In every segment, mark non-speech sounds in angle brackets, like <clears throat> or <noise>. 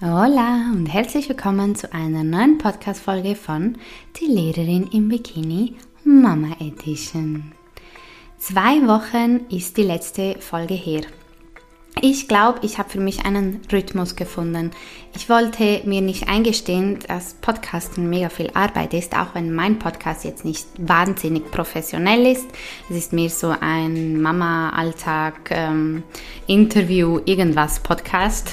Hola und herzlich willkommen zu einer neuen Podcast-Folge von Die Lehrerin im Bikini Mama Edition. Zwei Wochen ist die letzte Folge her. Ich glaube, ich habe für mich einen Rhythmus gefunden. Ich wollte mir nicht eingestehen, dass Podcasten mega viel Arbeit ist, auch wenn mein Podcast jetzt nicht wahnsinnig professionell ist. Es ist mehr so ein Mama-Alltag, ähm, Interview, irgendwas Podcast.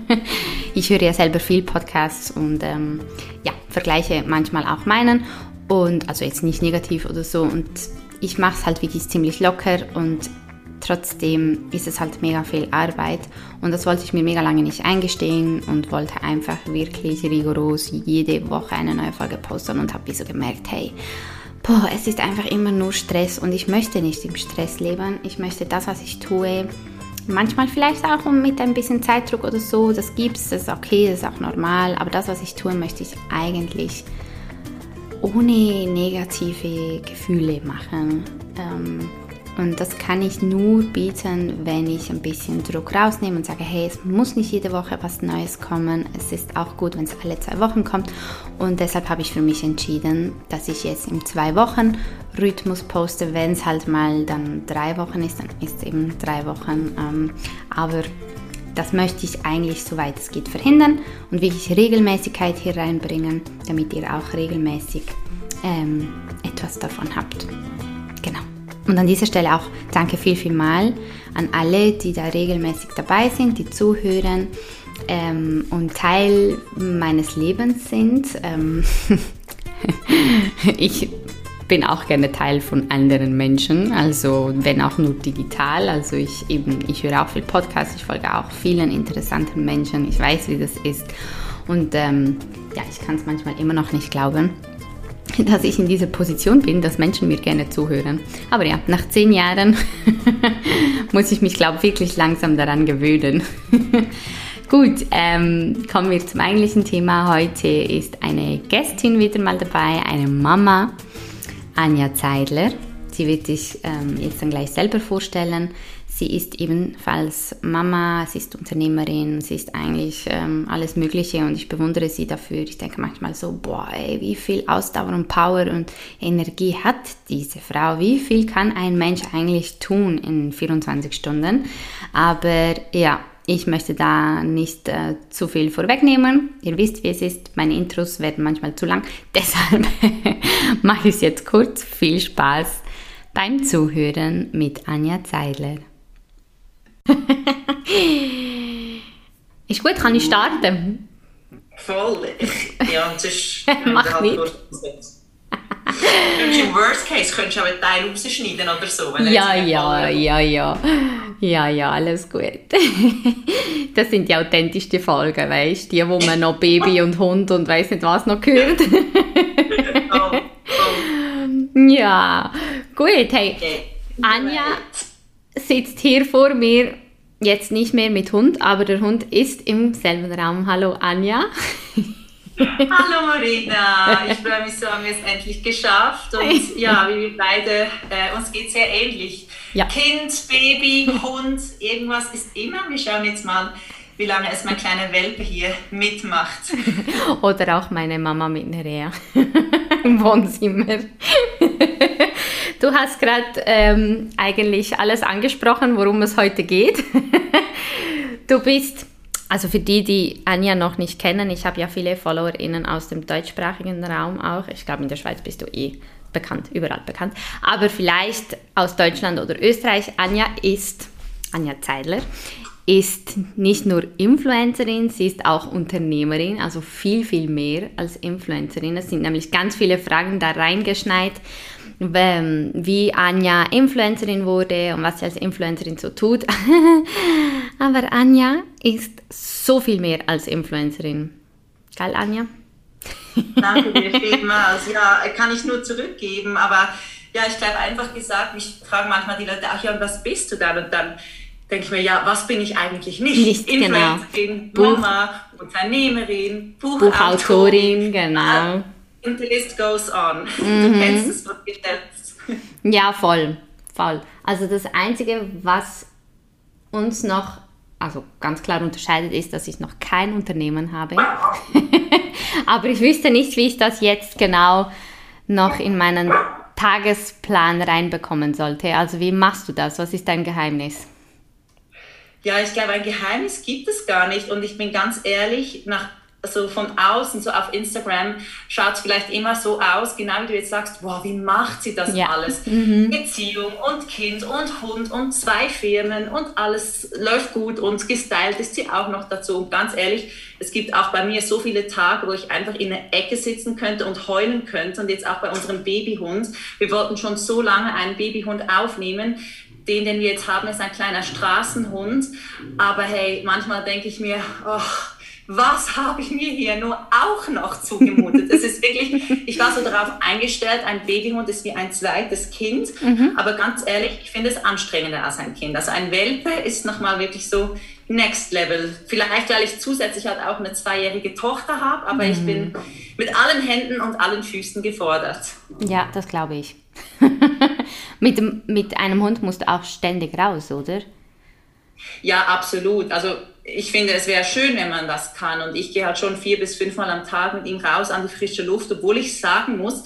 <laughs> ich höre ja selber viel Podcasts und ähm, ja, vergleiche manchmal auch meinen. Und also jetzt nicht negativ oder so. Und ich mache es halt wirklich ziemlich locker und Trotzdem ist es halt mega viel Arbeit und das wollte ich mir mega lange nicht eingestehen und wollte einfach wirklich rigoros jede Woche eine neue Folge posten und habe so gemerkt, hey, boah, es ist einfach immer nur Stress und ich möchte nicht im Stress leben. Ich möchte das, was ich tue, manchmal vielleicht auch mit ein bisschen Zeitdruck oder so, das gibt's, das ist okay, das ist auch normal, aber das, was ich tue, möchte ich eigentlich ohne negative Gefühle machen. Ähm, und das kann ich nur bieten, wenn ich ein bisschen Druck rausnehme und sage, hey, es muss nicht jede Woche was Neues kommen. Es ist auch gut, wenn es alle zwei Wochen kommt. Und deshalb habe ich für mich entschieden, dass ich jetzt im zwei Wochen Rhythmus poste. Wenn es halt mal dann drei Wochen ist, dann ist es eben drei Wochen. Ähm, aber das möchte ich eigentlich, soweit es geht, verhindern und wirklich Regelmäßigkeit hier reinbringen, damit ihr auch regelmäßig ähm, etwas davon habt. Genau. Und an dieser Stelle auch danke viel, viel mal an alle, die da regelmäßig dabei sind, die zuhören ähm, und Teil meines Lebens sind. Ähm <laughs> ich bin auch gerne Teil von anderen Menschen, also wenn auch nur digital. Also ich eben, ich höre auch viel Podcasts, ich folge auch vielen interessanten Menschen. Ich weiß, wie das ist. Und ähm, ja, ich kann es manchmal immer noch nicht glauben. Dass ich in dieser Position bin, dass Menschen mir gerne zuhören. Aber ja, nach zehn Jahren <laughs> muss ich mich, glaube ich, wirklich langsam daran gewöhnen. <laughs> Gut, ähm, kommen wir zum eigentlichen Thema. Heute ist eine Gästin wieder mal dabei, eine Mama, Anja Zeidler. Sie wird sich ähm, jetzt dann gleich selber vorstellen. Sie ist ebenfalls Mama, sie ist Unternehmerin, sie ist eigentlich ähm, alles Mögliche und ich bewundere sie dafür. Ich denke manchmal so, boah, ey, wie viel Ausdauer und Power und Energie hat diese Frau? Wie viel kann ein Mensch eigentlich tun in 24 Stunden? Aber ja, ich möchte da nicht äh, zu viel vorwegnehmen. Ihr wisst, wie es ist. Meine Intros werden manchmal zu lang. <laughs> Deshalb mache ich es jetzt kurz. Viel Spaß beim Zuhören mit Anja Zeidler. Ist gut, kann ich starten? Voll. Ich, ja, und sonst... <laughs> Mach nicht. Im Worst Case könntest du auch einen Teil rausschneiden oder so. ja, ja, ja, ja. Ja, ja, alles gut. <laughs> das sind die authentischsten Folgen, weißt du? Die, wo man noch Baby und Hund und weiß nicht was noch hört. <laughs> oh, oh. Ja, gut. Hey, Anja sitzt hier vor mir, jetzt nicht mehr mit Hund, aber der Hund ist im selben Raum. Hallo Anja. <laughs> <laughs> Hallo Marina, ich freue mich so, haben wir es endlich geschafft und <laughs> ja, wie wir beide, äh, uns geht sehr ähnlich. Ja. Kind, Baby, Hund, irgendwas ist immer. Wir schauen jetzt mal, wie lange es mein kleiner Welpe hier mitmacht. Oder auch meine Mama mit Nerea im Wohnzimmer. Du hast gerade ähm, eigentlich alles angesprochen, worum es heute geht. <laughs> du bist, also für die, die Anja noch nicht kennen, ich habe ja viele FollowerInnen aus dem deutschsprachigen Raum auch. Ich glaube, in der Schweiz bist du eh bekannt, überall bekannt. Aber vielleicht aus Deutschland oder Österreich. Anja ist, Anja Zeidler, ist nicht nur Influencerin, sie ist auch Unternehmerin, also viel, viel mehr als Influencerin. Es sind nämlich ganz viele Fragen da reingeschneit wie Anja Influencerin wurde und was sie als Influencerin so tut. <laughs> Aber Anja ist so viel mehr als Influencerin. Geil, Anja? Danke dir <laughs> vielmals. Ja, kann ich nur zurückgeben. Aber ja, ich glaube einfach gesagt, mich fragen manchmal die Leute, ach ja, und was bist du dann? Und dann denke ich mir, ja, was bin ich eigentlich nicht? Nicht, genau. Influencerin, genau. Mama, Unternehmerin, Buchautorin, Buchautorin genau. Und the list goes on. <laughs> Mhm. Du kennst das selbst. Ja, voll. Voll. Also das Einzige, was uns noch also ganz klar unterscheidet, ist, dass ich noch kein Unternehmen habe. <laughs> Aber ich wüsste nicht, wie ich das jetzt genau noch in meinen Tagesplan reinbekommen sollte. Also wie machst du das? Was ist dein Geheimnis? Ja, ich glaube, ein Geheimnis gibt es gar nicht. Und ich bin ganz ehrlich, nach also von außen, so auf Instagram, schaut es vielleicht immer so aus, genau wie du jetzt sagst, wow, wie macht sie das ja. alles? <laughs> Mhm. Beziehung und Kind und Hund und zwei Firmen und alles läuft gut und gestylt ist sie auch noch dazu. Und ganz ehrlich, es gibt auch bei mir so viele Tage, wo ich einfach in der Ecke sitzen könnte und heulen könnte. Und jetzt auch bei unserem Babyhund. Wir wollten schon so lange einen Babyhund aufnehmen den, den wir jetzt haben, ist ein kleiner Straßenhund. Aber hey, manchmal denke ich mir, oh, was habe ich mir hier nur auch noch zugemutet? Es ist wirklich, ich war so darauf eingestellt, ein Babyhund ist wie ein zweites Kind. Mhm. Aber ganz ehrlich, ich finde es anstrengender als ein Kind. Also ein Welpe ist nochmal wirklich so Next Level. Vielleicht, weil ich zusätzlich halt auch eine zweijährige Tochter habe, aber mhm. ich bin mit allen Händen und allen Füßen gefordert. Ja, das glaube ich. <laughs> mit, mit einem Hund musst du auch ständig raus, oder? Ja, absolut. Also ich finde, es wäre schön, wenn man das kann. Und ich gehe halt schon vier bis fünfmal am Tag mit ihm raus an die frische Luft, obwohl ich sagen muss,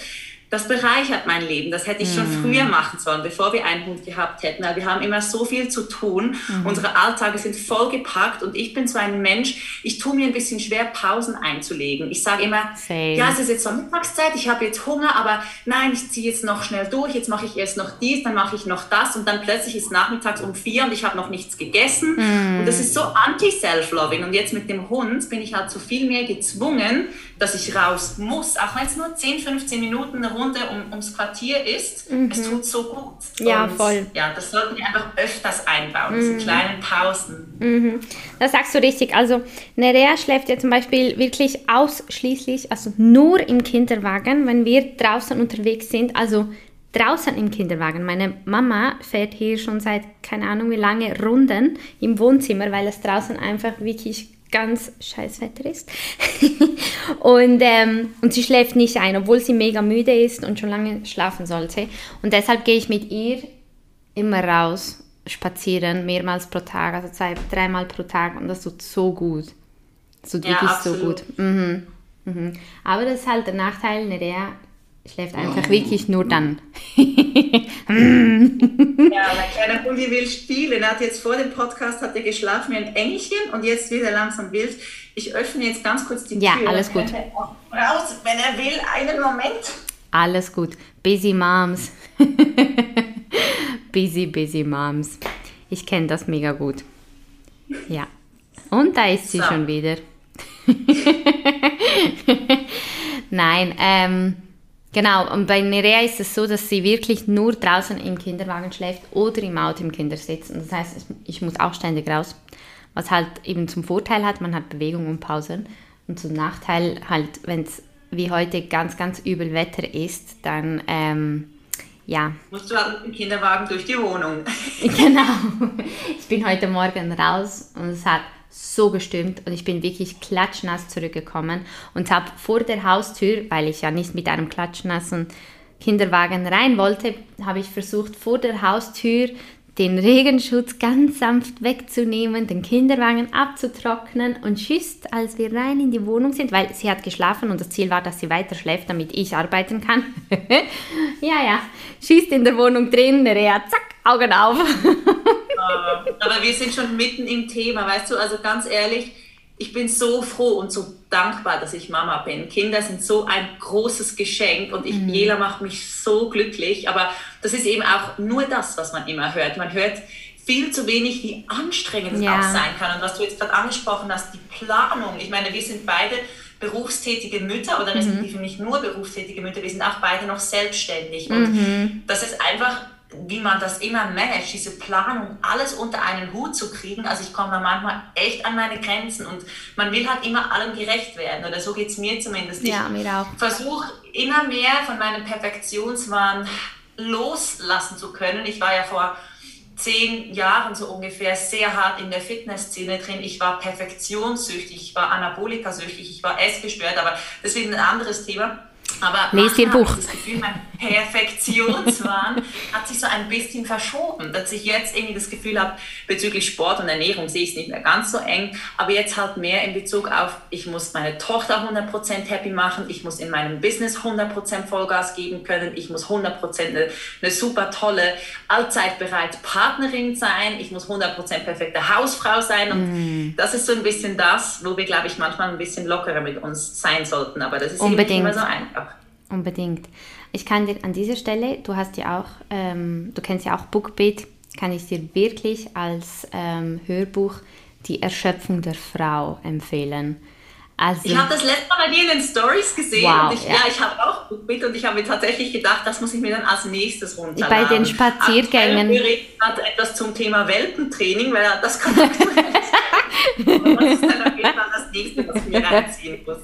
das bereichert mein Leben. Das hätte ich schon mm. früher machen sollen, bevor wir einen Hund gehabt hätten. Weil wir haben immer so viel zu tun. Mm. Unsere Alltage sind vollgepackt und ich bin so ein Mensch, ich tue mir ein bisschen schwer, Pausen einzulegen. Ich sage immer, Same. ja, es ist jetzt so Mittagszeit, ich habe jetzt Hunger, aber nein, ich ziehe jetzt noch schnell durch, jetzt mache ich erst noch dies, dann mache ich noch das und dann plötzlich ist nachmittags um vier und ich habe noch nichts gegessen. Mm. Und das ist so anti-self-loving. Und jetzt mit dem Hund bin ich halt so viel mehr gezwungen, dass ich raus muss, auch wenn es nur 10, 15 Minuten eine Runde um, ums Quartier ist. Mhm. Es tut so gut. Ja, Und, voll. Ja, das sollten wir einfach öfters einbauen, mhm. diese kleinen Pausen. Mhm. Das sagst du richtig. Also Nerea schläft ja zum Beispiel wirklich ausschließlich, also nur im Kinderwagen, wenn wir draußen unterwegs sind. Also draußen im Kinderwagen. Meine Mama fährt hier schon seit keine Ahnung wie lange Runden im Wohnzimmer, weil es draußen einfach wirklich ganz scheiß Wetter ist. <laughs> und, ähm, und sie schläft nicht ein, obwohl sie mega müde ist und schon lange schlafen sollte. Und deshalb gehe ich mit ihr immer raus spazieren, mehrmals pro Tag, also zwei, dreimal pro Tag und das tut so gut. Das tut ja, wirklich absolut. so gut. Mhm. Mhm. Aber das ist halt der Nachteil, Nerea schläft einfach wirklich nur dann. ja, mein kleiner Hundi will spielen. Er hat jetzt vor dem Podcast hat er geschlafen wie ein Engelchen und jetzt wieder langsam wild. Ich öffne jetzt ganz kurz die ja, Tür. Ja, alles gut. Raus, wenn er will. Einen Moment. Alles gut. Busy Moms. <laughs> busy, busy Moms. Ich kenne das mega gut. Ja. Und da ist sie so. schon wieder. <laughs> Nein, ähm, Genau, und bei Nerea ist es so, dass sie wirklich nur draußen im Kinderwagen schläft oder im Auto im Kindersitz. Und das heißt, ich muss auch ständig raus, was halt eben zum Vorteil hat, man hat Bewegung und Pausen. Und zum Nachteil halt, wenn es wie heute ganz, ganz übel Wetter ist, dann ähm, ja. Musst du halt mit dem Kinderwagen durch die Wohnung. <laughs> genau. Ich bin heute Morgen raus und es hat so gestimmt und ich bin wirklich klatschnass zurückgekommen und habe vor der Haustür, weil ich ja nicht mit einem klatschnassen Kinderwagen rein wollte, habe ich versucht vor der Haustür den Regenschutz ganz sanft wegzunehmen, den Kinderwagen abzutrocknen und schüsst, als wir rein in die Wohnung sind, weil sie hat geschlafen und das Ziel war, dass sie weiter schläft, damit ich arbeiten kann. <laughs> ja, ja, schießt in der Wohnung drin, Rea, zack, Augen auf. <laughs> Aber wir sind schon mitten im Thema, weißt du, also ganz ehrlich, ich bin so froh und so dankbar, dass ich Mama bin. Kinder sind so ein großes Geschenk und ich, mhm. Jela macht mich so glücklich. Aber das ist eben auch nur das, was man immer hört. Man hört viel zu wenig, wie anstrengend es ja. auch sein kann. Und was du jetzt gerade angesprochen hast, die Planung. Ich meine, wir sind beide berufstätige Mütter oder respektive mhm. nicht nur berufstätige Mütter, wir sind auch beide noch selbstständig. Und mhm. das ist einfach wie man das immer managt, diese Planung, alles unter einen Hut zu kriegen. Also ich komme da manchmal echt an meine Grenzen und man will halt immer allem gerecht werden oder so geht es mir zumindest. Ja, mir auch. Ich versuche immer mehr von meinem Perfektionswahn loslassen zu können. Ich war ja vor zehn Jahren so ungefähr sehr hart in der Fitnessszene drin. Ich war perfektionssüchtig, ich war anabolikasüchtig, ich war essgestört, aber das ist ein anderes Thema. Aber Lest ihr Buch. Das Gefühl, mein Perfektionswahn hat sich so ein bisschen verschoben, dass ich jetzt irgendwie das Gefühl habe, bezüglich Sport und Ernährung sehe ich es nicht mehr ganz so eng, aber jetzt halt mehr in Bezug auf, ich muss meine Tochter 100% happy machen, ich muss in meinem Business 100% Vollgas geben können, ich muss 100% eine, eine super tolle, allzeit bereit Partnerin sein, ich muss 100% perfekte Hausfrau sein und mm. das ist so ein bisschen das, wo wir, glaube ich, manchmal ein bisschen lockerer mit uns sein sollten, aber das ist Unbedingt. eben nicht immer so einfach. Unbedingt. Ich kann dir an dieser Stelle, du hast ja auch, ähm, du kennst ja auch Bookbeat, kann ich dir wirklich als ähm, Hörbuch die Erschöpfung der Frau empfehlen. Also, ich habe das letzte Mal bei dir in den Stories gesehen wow, und ich, ja. ja ich habe auch Bookbeat und ich habe mir tatsächlich gedacht, das muss ich mir dann als nächstes runterladen. Bei den Spaziergängen. Ich hat etwas zum Thema Welpentraining, weil das <laughs> das ist dann auf jeden Fall das nächste, was ich mir <laughs> reinziehen muss.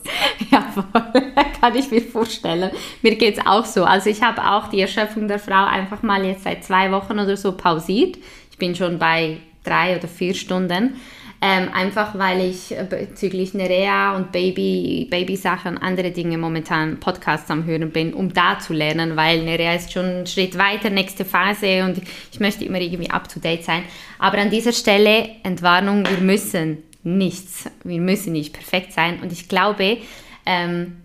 Ja, voll. <laughs> kann ich mir vorstellen. Mir geht es auch so. Also ich habe auch die Erschöpfung der Frau einfach mal jetzt seit zwei Wochen oder so pausiert. Ich bin schon bei drei oder vier Stunden. Ähm, einfach weil ich bezüglich Nerea und Baby, Baby-Sachen, andere Dinge momentan Podcasts am Hören bin, um da zu lernen, weil Nerea ist schon einen Schritt weiter, nächste Phase und ich möchte immer irgendwie up to date sein. Aber an dieser Stelle, Entwarnung, wir müssen nichts, wir müssen nicht perfekt sein und ich glaube, ähm,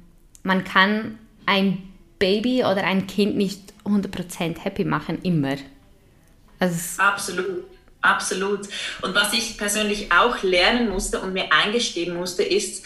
man kann ein Baby oder ein Kind nicht 100% happy machen, immer. Also Absolut. Absolut. Und was ich persönlich auch lernen musste und mir eingestehen musste, ist,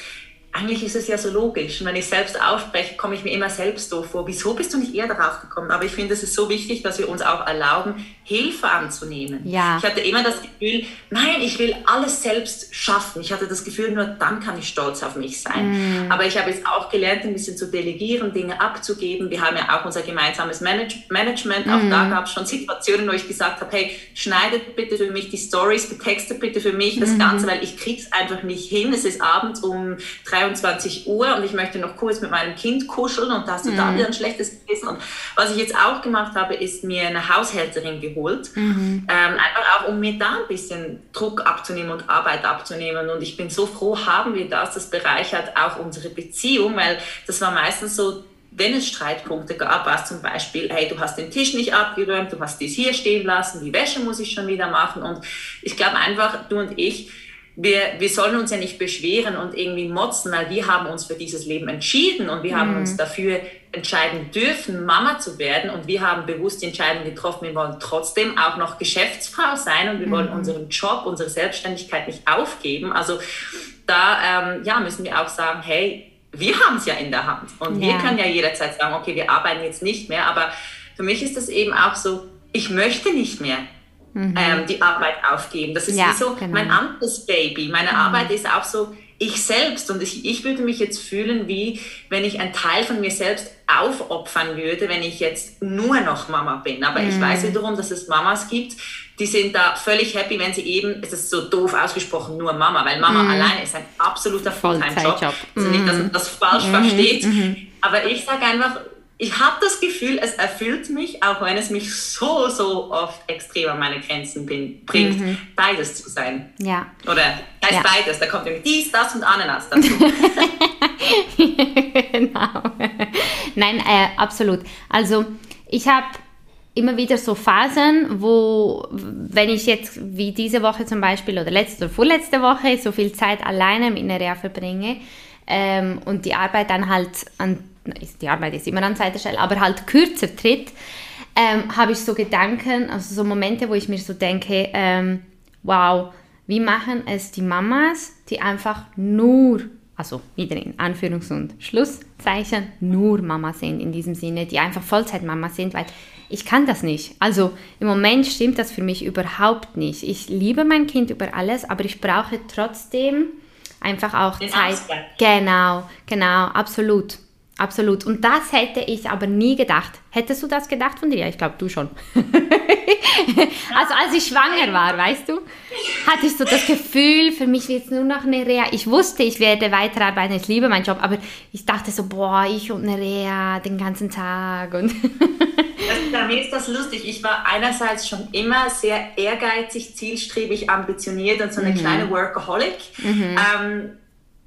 eigentlich ist es ja so logisch. Und wenn ich selbst aufspreche, komme ich mir immer selbst doof vor. Wieso bist du nicht eher darauf gekommen? Aber ich finde, es ist so wichtig, dass wir uns auch erlauben, Hilfe anzunehmen. Ja. Ich hatte immer das Gefühl, nein, ich will alles selbst schaffen. Ich hatte das Gefühl, nur dann kann ich stolz auf mich sein. Mm. Aber ich habe jetzt auch gelernt, ein bisschen zu delegieren, Dinge abzugeben. Wir haben ja auch unser gemeinsames Manage Management. Auch mm. da gab es schon Situationen, wo ich gesagt habe, hey, schneidet bitte für mich die Stories, betextet bitte für mich das mm. Ganze, weil ich krieg's einfach nicht hin. Es ist abends um drei 23 Uhr und ich möchte noch kurz mit meinem Kind kuscheln und da hast du mhm. da wieder ein schlechtes Gewissen. Und was ich jetzt auch gemacht habe, ist mir eine Haushälterin geholt, mhm. ähm, einfach auch, um mir da ein bisschen Druck abzunehmen und Arbeit abzunehmen. Und ich bin so froh, haben wir das. Das bereichert auch unsere Beziehung, weil das war meistens so, wenn es Streitpunkte gab, war es zum Beispiel, hey, du hast den Tisch nicht abgeräumt, du hast dies hier stehen lassen, die Wäsche muss ich schon wieder machen. Und ich glaube einfach, du und ich, wir, wir sollen uns ja nicht beschweren und irgendwie motzen, weil wir haben uns für dieses Leben entschieden und wir mhm. haben uns dafür entscheiden dürfen, Mama zu werden und wir haben bewusst die Entscheidung getroffen, wir wollen trotzdem auch noch Geschäftsfrau sein und wir mhm. wollen unseren Job, unsere Selbstständigkeit nicht aufgeben. Also da ähm, ja, müssen wir auch sagen, hey, wir haben es ja in der Hand und ja. wir können ja jederzeit sagen, okay, wir arbeiten jetzt nicht mehr, aber für mich ist das eben auch so, ich möchte nicht mehr mhm. ähm, die Arbeit aufgeben. Das ist ja, wie so genau. mein anderes Baby. Meine mhm. Arbeit ist auch so ich selbst. Und ich, ich würde mich jetzt fühlen, wie wenn ich einen Teil von mir selbst aufopfern würde, wenn ich jetzt nur noch Mama bin. Aber mhm. ich weiß wiederum, dass es Mamas gibt, die sind da völlig happy, wenn sie eben, es ist so doof ausgesprochen, nur Mama, weil Mama mhm. alleine ist ein absoluter Fulltime-Job. Also nicht, dass man das falsch mhm. versteht. Mhm. Aber ich sage einfach, ich habe das Gefühl, es erfüllt mich, auch wenn es mich so, so oft extrem an meine Grenzen bin, bringt, mhm. beides zu sein. Ja. Oder heißt ja. beides, da kommt irgendwie dies, das und Ananas dazu. <laughs> genau. Nein, äh, absolut. Also ich habe immer wieder so Phasen, wo, wenn ich jetzt wie diese Woche zum Beispiel oder letzte oder vorletzte Woche so viel Zeit alleine mit Nerea verbringe ähm, und die Arbeit dann halt an die Arbeit ist immer an zweiter Stelle, aber halt kürzer tritt, ähm, habe ich so Gedanken, also so Momente, wo ich mir so denke, ähm, wow, wie machen es die Mamas, die einfach nur, also wieder in Anführungs- und Schlusszeichen, nur Mama sind in diesem Sinne, die einfach Vollzeitmama sind, weil ich kann das nicht. Also im Moment stimmt das für mich überhaupt nicht. Ich liebe mein Kind über alles, aber ich brauche trotzdem einfach auch Den Zeit. Ausgleich. Genau, genau, absolut. Absolut. Und das hätte ich aber nie gedacht. Hättest du das gedacht von dir? Ja, ich glaube, du schon. <laughs> also als ich schwanger war, weißt du, hatte ich so das Gefühl, für mich wird es nur noch eine Reha. Ich wusste, ich werde weiterarbeiten, ich liebe meinen Job, aber ich dachte so, boah, ich und eine Reha den ganzen Tag. Und bei mir ist das lustig. Ich war einerseits schon immer sehr ehrgeizig, zielstrebig, ambitioniert und so eine mhm. kleine Workaholic. Mhm. Ähm,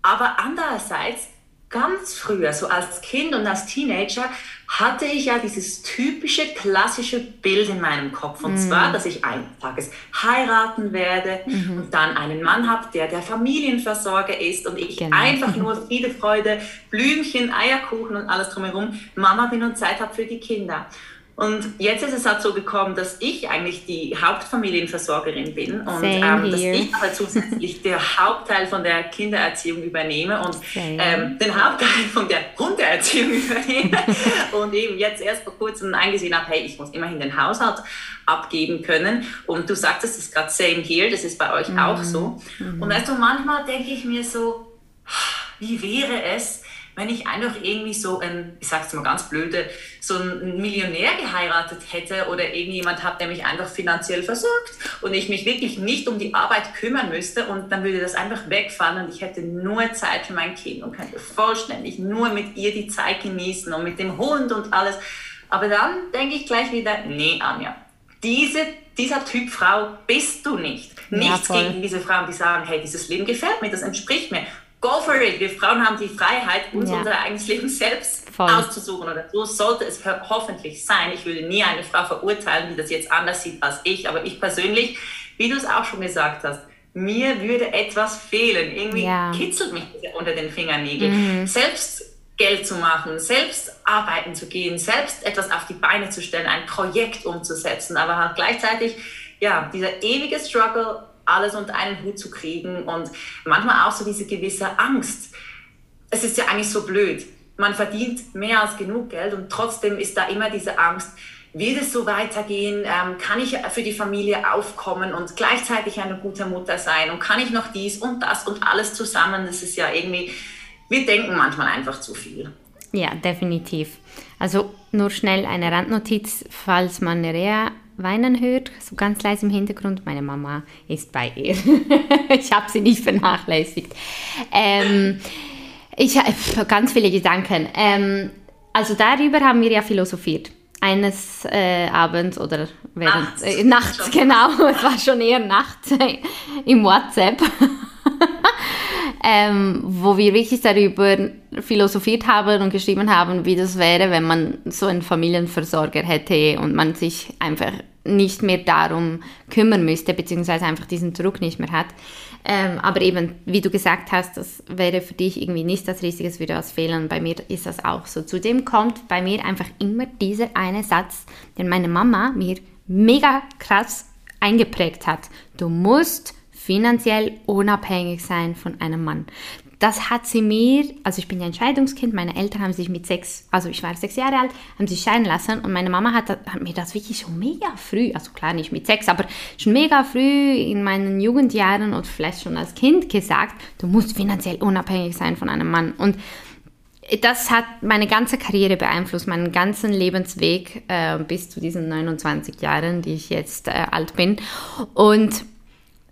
aber andererseits ganz früher, so als Kind und als Teenager, hatte ich ja dieses typische klassische Bild in meinem Kopf. Und mm. zwar, dass ich eines Tages heiraten werde mm und dann einen Mann habe, der der Familienversorger ist und ich genau. einfach nur Friede, Freude, Blümchen, Eierkuchen und alles drumherum Mama bin und Zeit habe für die Kinder. Und jetzt ist es halt so gekommen, dass ich eigentlich die Hauptfamilienversorgerin bin und ähm, dass ich aber zusätzlich <laughs> den Hauptteil von der Kindererziehung übernehme und ähm, den Hauptteil von der Hundeerziehung <laughs> übernehme und eben jetzt erst vor kurzem eingesehen habe, hey, ich muss immerhin den Haushalt abgeben können. Und du sagtest es gerade same here, das ist bei euch mhm. auch so. Mhm. Und weißt du, manchmal denke ich mir so, wie wäre es, wenn ich einfach irgendwie so ein, ich sag's mal ganz blöde, so einen Millionär geheiratet hätte oder irgendjemand hat, der mich einfach finanziell versorgt und ich mich wirklich nicht um die Arbeit kümmern müsste und dann würde das einfach wegfallen und ich hätte nur Zeit für mein Kind und könnte vollständig nur mit ihr die Zeit genießen und mit dem Hund und alles. Aber dann denke ich gleich wieder, nee, Anja, diese, dieser Typ Frau bist du nicht. Nichts ja, gegen diese Frauen, die sagen, hey, dieses Leben gefällt mir, das entspricht mir go for it. Wir Frauen haben die Freiheit, uns ja. unser eigenes Leben selbst Voll. auszusuchen. Oder so sollte es hoffentlich sein. Ich würde nie eine Frau verurteilen, die das jetzt anders sieht als ich. Aber ich persönlich, wie du es auch schon gesagt hast, mir würde etwas fehlen. Irgendwie ja. kitzelt mich unter den Fingernägeln. Mhm. Selbst Geld zu machen, selbst arbeiten zu gehen, selbst etwas auf die Beine zu stellen, ein Projekt umzusetzen, aber halt gleichzeitig, ja, dieser ewige Struggle alles unter einen Hut zu kriegen und manchmal auch so diese gewisse Angst. Es ist ja eigentlich so blöd. Man verdient mehr als genug Geld und trotzdem ist da immer diese Angst, wird es so weitergehen? Ähm, kann ich für die Familie aufkommen und gleichzeitig eine gute Mutter sein? Und kann ich noch dies und das und alles zusammen? Das ist ja irgendwie, wir denken manchmal einfach zu viel. Ja, definitiv. Also nur schnell eine Randnotiz, falls man Nerea weinen hört, so ganz leise im Hintergrund. Meine Mama ist bei ihr. <laughs> ich habe sie nicht vernachlässigt. Ähm, ich habe ganz viele Gedanken. Ähm, also darüber haben wir ja philosophiert. Eines äh, Abends oder während, äh, nachts, genau, <laughs> es war schon eher nachts <laughs> äh, im WhatsApp ähm, wo wir wirklich darüber philosophiert haben und geschrieben haben, wie das wäre, wenn man so einen Familienversorger hätte und man sich einfach nicht mehr darum kümmern müsste, beziehungsweise einfach diesen Druck nicht mehr hat. Ähm, aber eben, wie du gesagt hast, das wäre für dich irgendwie nicht das Riesige, es würde was fehlen. Bei mir ist das auch so. Zudem kommt bei mir einfach immer dieser eine Satz, den meine Mama mir mega krass eingeprägt hat. Du musst finanziell unabhängig sein von einem Mann. Das hat sie mir, also ich bin ja ein Scheidungskind, meine Eltern haben sich mit sechs, also ich war sechs Jahre alt, haben sich scheiden lassen und meine Mama hat, hat mir das wirklich schon mega früh, also klar nicht mit sechs, aber schon mega früh in meinen Jugendjahren oder vielleicht schon als Kind gesagt, du musst finanziell unabhängig sein von einem Mann. Und das hat meine ganze Karriere beeinflusst, meinen ganzen Lebensweg äh, bis zu diesen 29 Jahren, die ich jetzt äh, alt bin. Und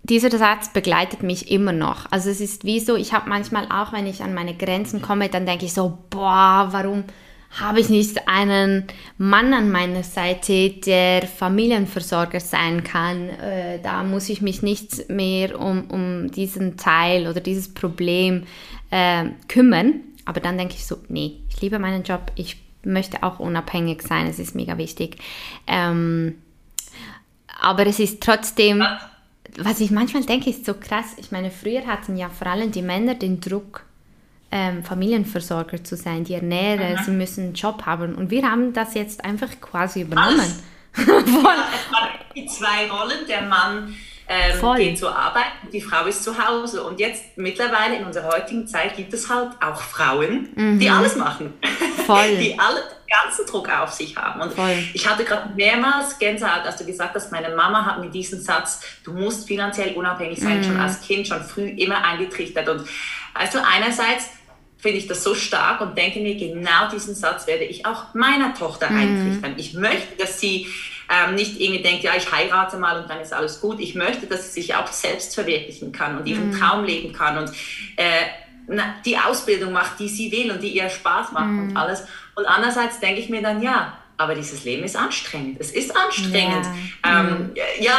dieser Satz begleitet mich immer noch. Also es ist wie so, ich habe manchmal auch, wenn ich an meine Grenzen komme, dann denke ich so, boah, warum habe ich nicht einen Mann an meiner Seite, der Familienversorger sein kann. Äh, da muss ich mich nicht mehr um, um diesen Teil oder dieses Problem äh, kümmern. Aber dann denke ich so, nee, ich liebe meinen Job, ich möchte auch unabhängig sein, es ist mega wichtig. Ähm, aber es ist trotzdem was ich manchmal denke, ist so krass. Ich meine, früher hatten ja vor allem die Männer den Druck, ähm, Familienversorger zu sein, die Ernährer, mhm. sie müssen einen Job haben. Und wir haben das jetzt einfach quasi übernommen. <laughs> ja, die zwei Rollen. Der Mann ähm, geht zur Arbeit und die Frau ist zu Hause. Und jetzt mittlerweile in unserer heutigen Zeit gibt es halt auch Frauen, mhm. die alles machen. Voll. <laughs> die alle ganzen Druck auf sich haben. Und Voll. ich hatte gerade mehrmals Gänsehaut, als du gesagt hast, meine Mama hat mir diesen Satz, du musst finanziell unabhängig sein, mhm. schon als Kind, schon früh immer eingetrichtert. Und also einerseits finde ich das so stark und denke mir, genau diesen Satz werde ich auch meiner Tochter mhm. eintrichtern. Ich möchte, dass sie ähm, nicht irgendwie denkt, ja, ich heirate mal und dann ist alles gut. Ich möchte, dass sie sich auch selbst verwirklichen kann und ihren mhm. Traum leben kann und äh, die Ausbildung macht, die sie will und die ihr Spaß macht mhm. und alles. Und andererseits denke ich mir dann, ja, aber dieses Leben ist anstrengend. Es ist anstrengend. Ja, ähm, mhm. ja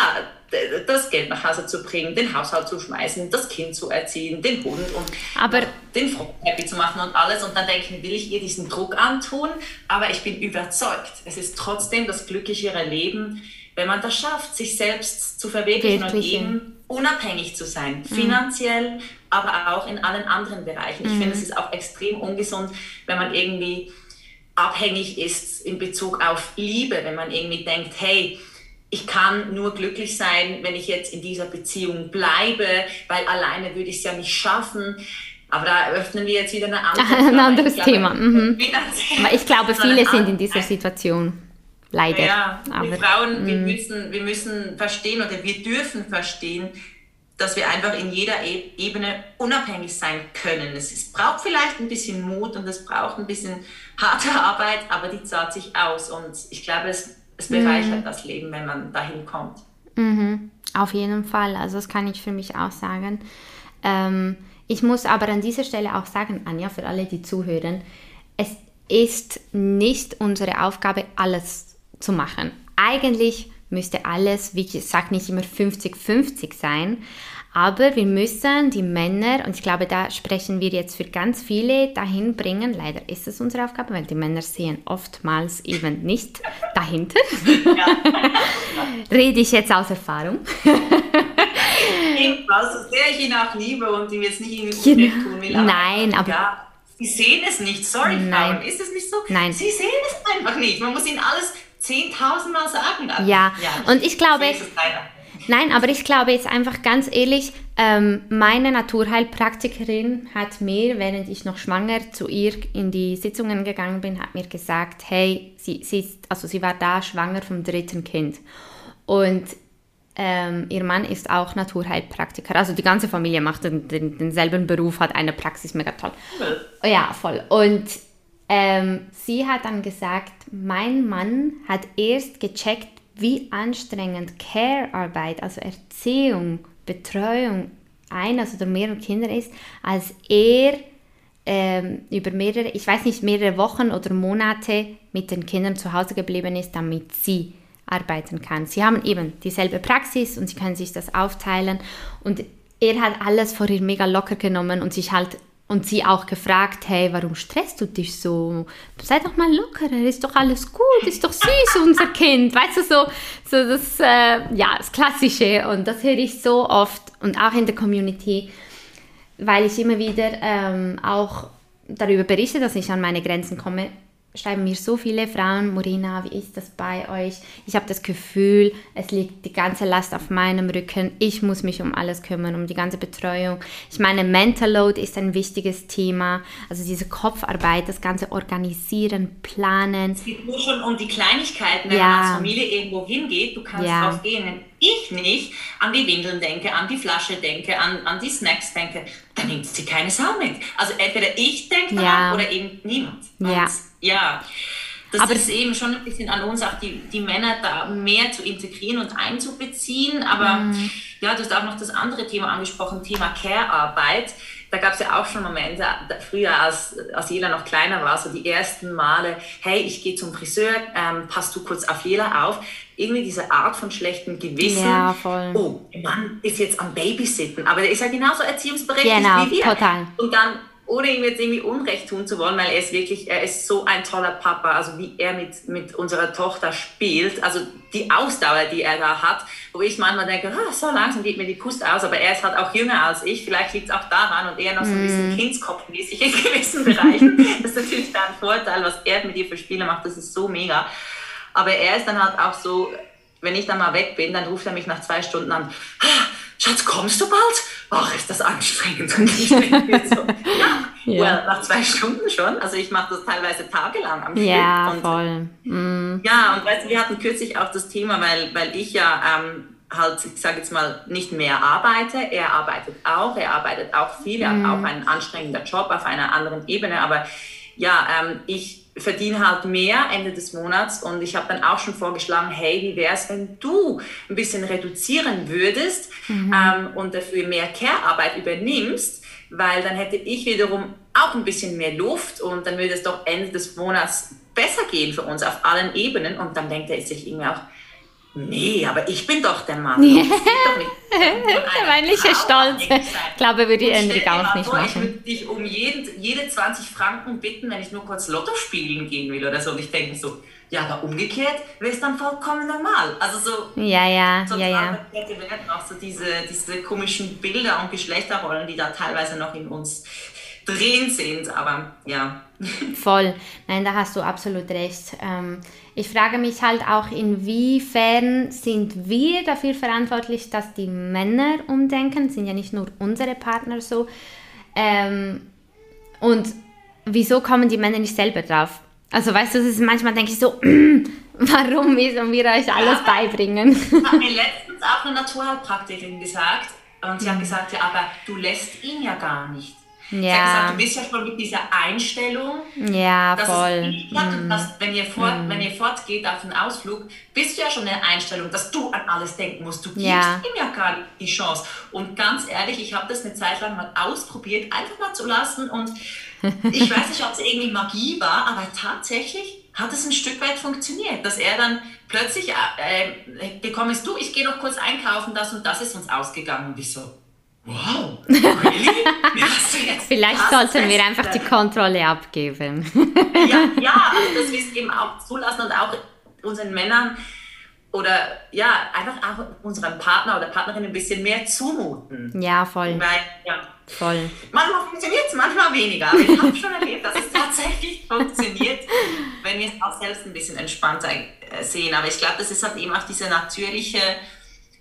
das Geld nach Hause zu bringen, den Haushalt zu schmeißen, das Kind zu erziehen, den Hund und aber, den Freund happy zu machen und alles. Und dann denke ich, will ich ihr diesen Druck antun? Aber ich bin überzeugt, es ist trotzdem das glücklichere Leben, wenn man das schafft, sich selbst zu verwirklichen und eben unabhängig zu sein, mhm. finanziell, aber auch in allen anderen Bereichen. Ich mhm. finde, es ist auch extrem ungesund, wenn man irgendwie abhängig ist in Bezug auf Liebe, wenn man irgendwie denkt, hey, ich kann nur glücklich sein, wenn ich jetzt in dieser Beziehung bleibe, weil alleine würde ich es ja nicht schaffen. Aber da eröffnen wir jetzt wieder eine andere <laughs> Ein anderes glaube, Thema. Mhm. Ich glaube, <laughs> viele sind in dieser Situation. Leider. Ja, Aber, wir Frauen, wir, mhm. müssen, wir müssen verstehen oder wir dürfen verstehen, dass wir einfach in jeder e-, Ebene unabhängig sein können. Es ist, braucht vielleicht ein bisschen Mut und es braucht ein bisschen harte <laughs> Arbeit, aber die zahlt sich aus. Und ich glaube, es, es bereichert mhm. das Leben, wenn man dahin kommt. Mhm. Auf jeden Fall. Also das kann ich für mich auch sagen. Ähm, ich muss aber an dieser Stelle auch sagen, Anja, für alle, die zuhören, es ist nicht unsere Aufgabe, alles zu machen. Eigentlich müsste alles, wie ich sage, nicht immer 50-50 sein. Aber wir müssen die Männer, und ich glaube, da sprechen wir jetzt für ganz viele, dahin bringen. Leider ist es unsere Aufgabe, weil die Männer sehen oftmals eben nicht dahinter. Rede ich jetzt aus Erfahrung. also sehr ich ihn auch liebe und ihm jetzt nicht irgendwie genau. tun will. Nein, aber... Ja, sie sehen es nicht. Sorry, Nein. Frauen. Ist es nicht so? Nein. Sie sehen es einfach nicht. Man muss ihnen alles 10.000 Mal sagen. Also, ja. ja, und ich glaube, nein, aber ich glaube jetzt einfach ganz ehrlich, ähm, meine Naturheilpraktikerin hat mir, während ich noch schwanger zu ihr in die Sitzungen gegangen bin, hat mir gesagt, hey, sie, sie, ist, also sie war da schwanger vom dritten Kind. Und ähm, ihr Mann ist auch Naturheilpraktiker. Also die ganze Familie macht den, den, denselben Beruf, hat eine Praxis, mega toll. Ja, voll. Und ähm, sie hat dann gesagt, mein Mann hat erst gecheckt, wie anstrengend Care-Arbeit, also Erziehung, Betreuung eines oder mehrerer Kinder ist, als er ähm, über mehrere, ich weiß nicht, mehrere Wochen oder Monate mit den Kindern zu Hause geblieben ist, damit sie arbeiten kann. Sie haben eben dieselbe Praxis und sie können sich das aufteilen und er hat alles vor ihr mega locker genommen und sich halt und sie auch gefragt, hey, warum stresst du dich so? Sei doch mal lockerer, ist doch alles gut, ist doch süß, <laughs> unser Kind. Weißt du, so, so das, äh, ja, das Klassische. Und das höre ich so oft und auch in der Community, weil ich immer wieder ähm, auch darüber berichte, dass ich an meine Grenzen komme schreiben mir so viele Frauen, Morina, wie ist das bei euch? Ich habe das Gefühl, es liegt die ganze Last auf meinem Rücken. Ich muss mich um alles kümmern, um die ganze Betreuung. Ich meine, Mental Load ist ein wichtiges Thema. Also diese Kopfarbeit, das ganze Organisieren, Planen. Es geht nur schon um die Kleinigkeiten, wenn ja. man als Familie irgendwo hingeht. Du kannst ja. drauf gehen, ich nicht an die Windeln denke, an die Flasche denke, an, an die Snacks denke, dann nimmt sie keine Sau mit. Also entweder ich denke daran ja. oder eben niemand. Und ja. ja. Das aber ist eben schon ein bisschen an uns, auch die, die Männer da mehr zu integrieren und einzubeziehen. Aber mhm. ja, du hast auch noch das andere Thema angesprochen, Thema Care-Arbeit da gab es ja auch schon Momente, früher als, als Jela noch kleiner war, so die ersten Male, hey, ich gehe zum Friseur, ähm, passt du kurz auf Jela auf. Irgendwie diese Art von schlechtem Gewissen. Ja, voll. Oh, Mann ist jetzt am Babysitten, aber der ist ja genauso erziehungsberechtigt genau, wie wir. Total. Und dann ohne ihm jetzt irgendwie Unrecht tun zu wollen, weil er ist wirklich, er ist so ein toller Papa, also wie er mit, mit unserer Tochter spielt, also die Ausdauer, die er da hat, wo ich manchmal denke, ah, so langsam geht mir die Pust aus, aber er ist halt auch jünger als ich, vielleicht liegt es auch daran und eher noch so ein bisschen mm. Kindskopfmäßig in gewissen Bereichen. <laughs> das ist natürlich da ein Vorteil, was er mit dir für Spiele macht, das ist so mega. Aber er ist dann halt auch so, wenn ich dann mal weg bin, dann ruft er mich nach zwei Stunden an, ah, Schatz, kommst du bald? Ach, ist das anstrengend. Und ich denke so, ja, ja. Well, nach zwei Stunden schon. Also ich mache das teilweise tagelang am Stück. Ja, und, voll. Mm. Ja, und weißt du, wir hatten kürzlich auch das Thema, weil, weil ich ja ähm, halt, ich sage jetzt mal, nicht mehr arbeite. Er arbeitet auch, er arbeitet auch viel, er mm. hat auch einen anstrengenden Job auf einer anderen Ebene, aber ja, ähm, ich verdiene halt mehr Ende des Monats und ich habe dann auch schon vorgeschlagen, hey, wie wäre es, wenn du ein bisschen reduzieren würdest mhm. ähm, und dafür mehr Care-Arbeit übernimmst, weil dann hätte ich wiederum auch ein bisschen mehr Luft und dann würde es doch Ende des Monats besser gehen für uns auf allen Ebenen und dann denkt er sich irgendwie auch, Nee, aber ich bin doch der Mann. Ja. <laughs> der männliche Stolz. Ich glaube, würde Enrik auch nicht vor, machen. Ich würde dich um jeden, jede 20 Franken bitten, wenn ich nur kurz Lotto spielen gehen will oder so. Und ich denke so, ja, aber umgekehrt wäre es dann vollkommen normal. Also so. Ja, ja, ja, ja. werden auch so diese, diese komischen Bilder und Geschlechterrollen, die da teilweise noch in uns drin sind. Aber ja. <laughs> Voll. Nein, da hast du absolut recht. Ähm, ich frage mich halt auch, inwiefern sind wir dafür verantwortlich, dass die Männer umdenken, sind ja nicht nur unsere Partner so. Ähm, und wieso kommen die Männer nicht selber drauf? Also weißt du, ist, manchmal denke ich so, <clears throat> warum müssen wir euch alles ja, beibringen? Hat mir <laughs> letztens auch eine Naturheilpraktikerin gesagt und sie hat mhm. gesagt, ja, aber du lässt ihn ja gar nicht. Ja. Gesagt, du bist ja schon mit dieser Einstellung, ja, dass voll. es nicht hat und dass, wenn ihr, fort, mm. wenn ihr fortgeht auf den Ausflug, bist du ja schon in der Einstellung, dass du an alles denken musst. Du gibst ja. ihm ja gar nicht die Chance. Und ganz ehrlich, ich habe das eine Zeit lang mal ausprobiert, einfach mal zu lassen und <laughs> ich weiß nicht, ob es irgendwie Magie war, aber tatsächlich hat es ein Stück weit funktioniert, dass er dann plötzlich, äh, äh bekommst du, ich gehe noch kurz einkaufen, das und das ist uns ausgegangen. Und ich so, Wow, really? <laughs> Vielleicht sollten wir einfach die Kontrolle abgeben. <laughs> ja, ja, <laughs> also dass wir es eben auch zulassen und auch unseren Männern oder ja, einfach auch unserem Partner oder Partnerin ein bisschen mehr zumuten. Ja, voll. Weil, ja, voll. Manchmal funktioniert es, manchmal weniger. Aber ich habe schon erlebt, dass es tatsächlich funktioniert, wenn wir es auch selbst ein bisschen entspannter äh, sehen. Aber ich glaube, das ist halt eben auch diese natürliche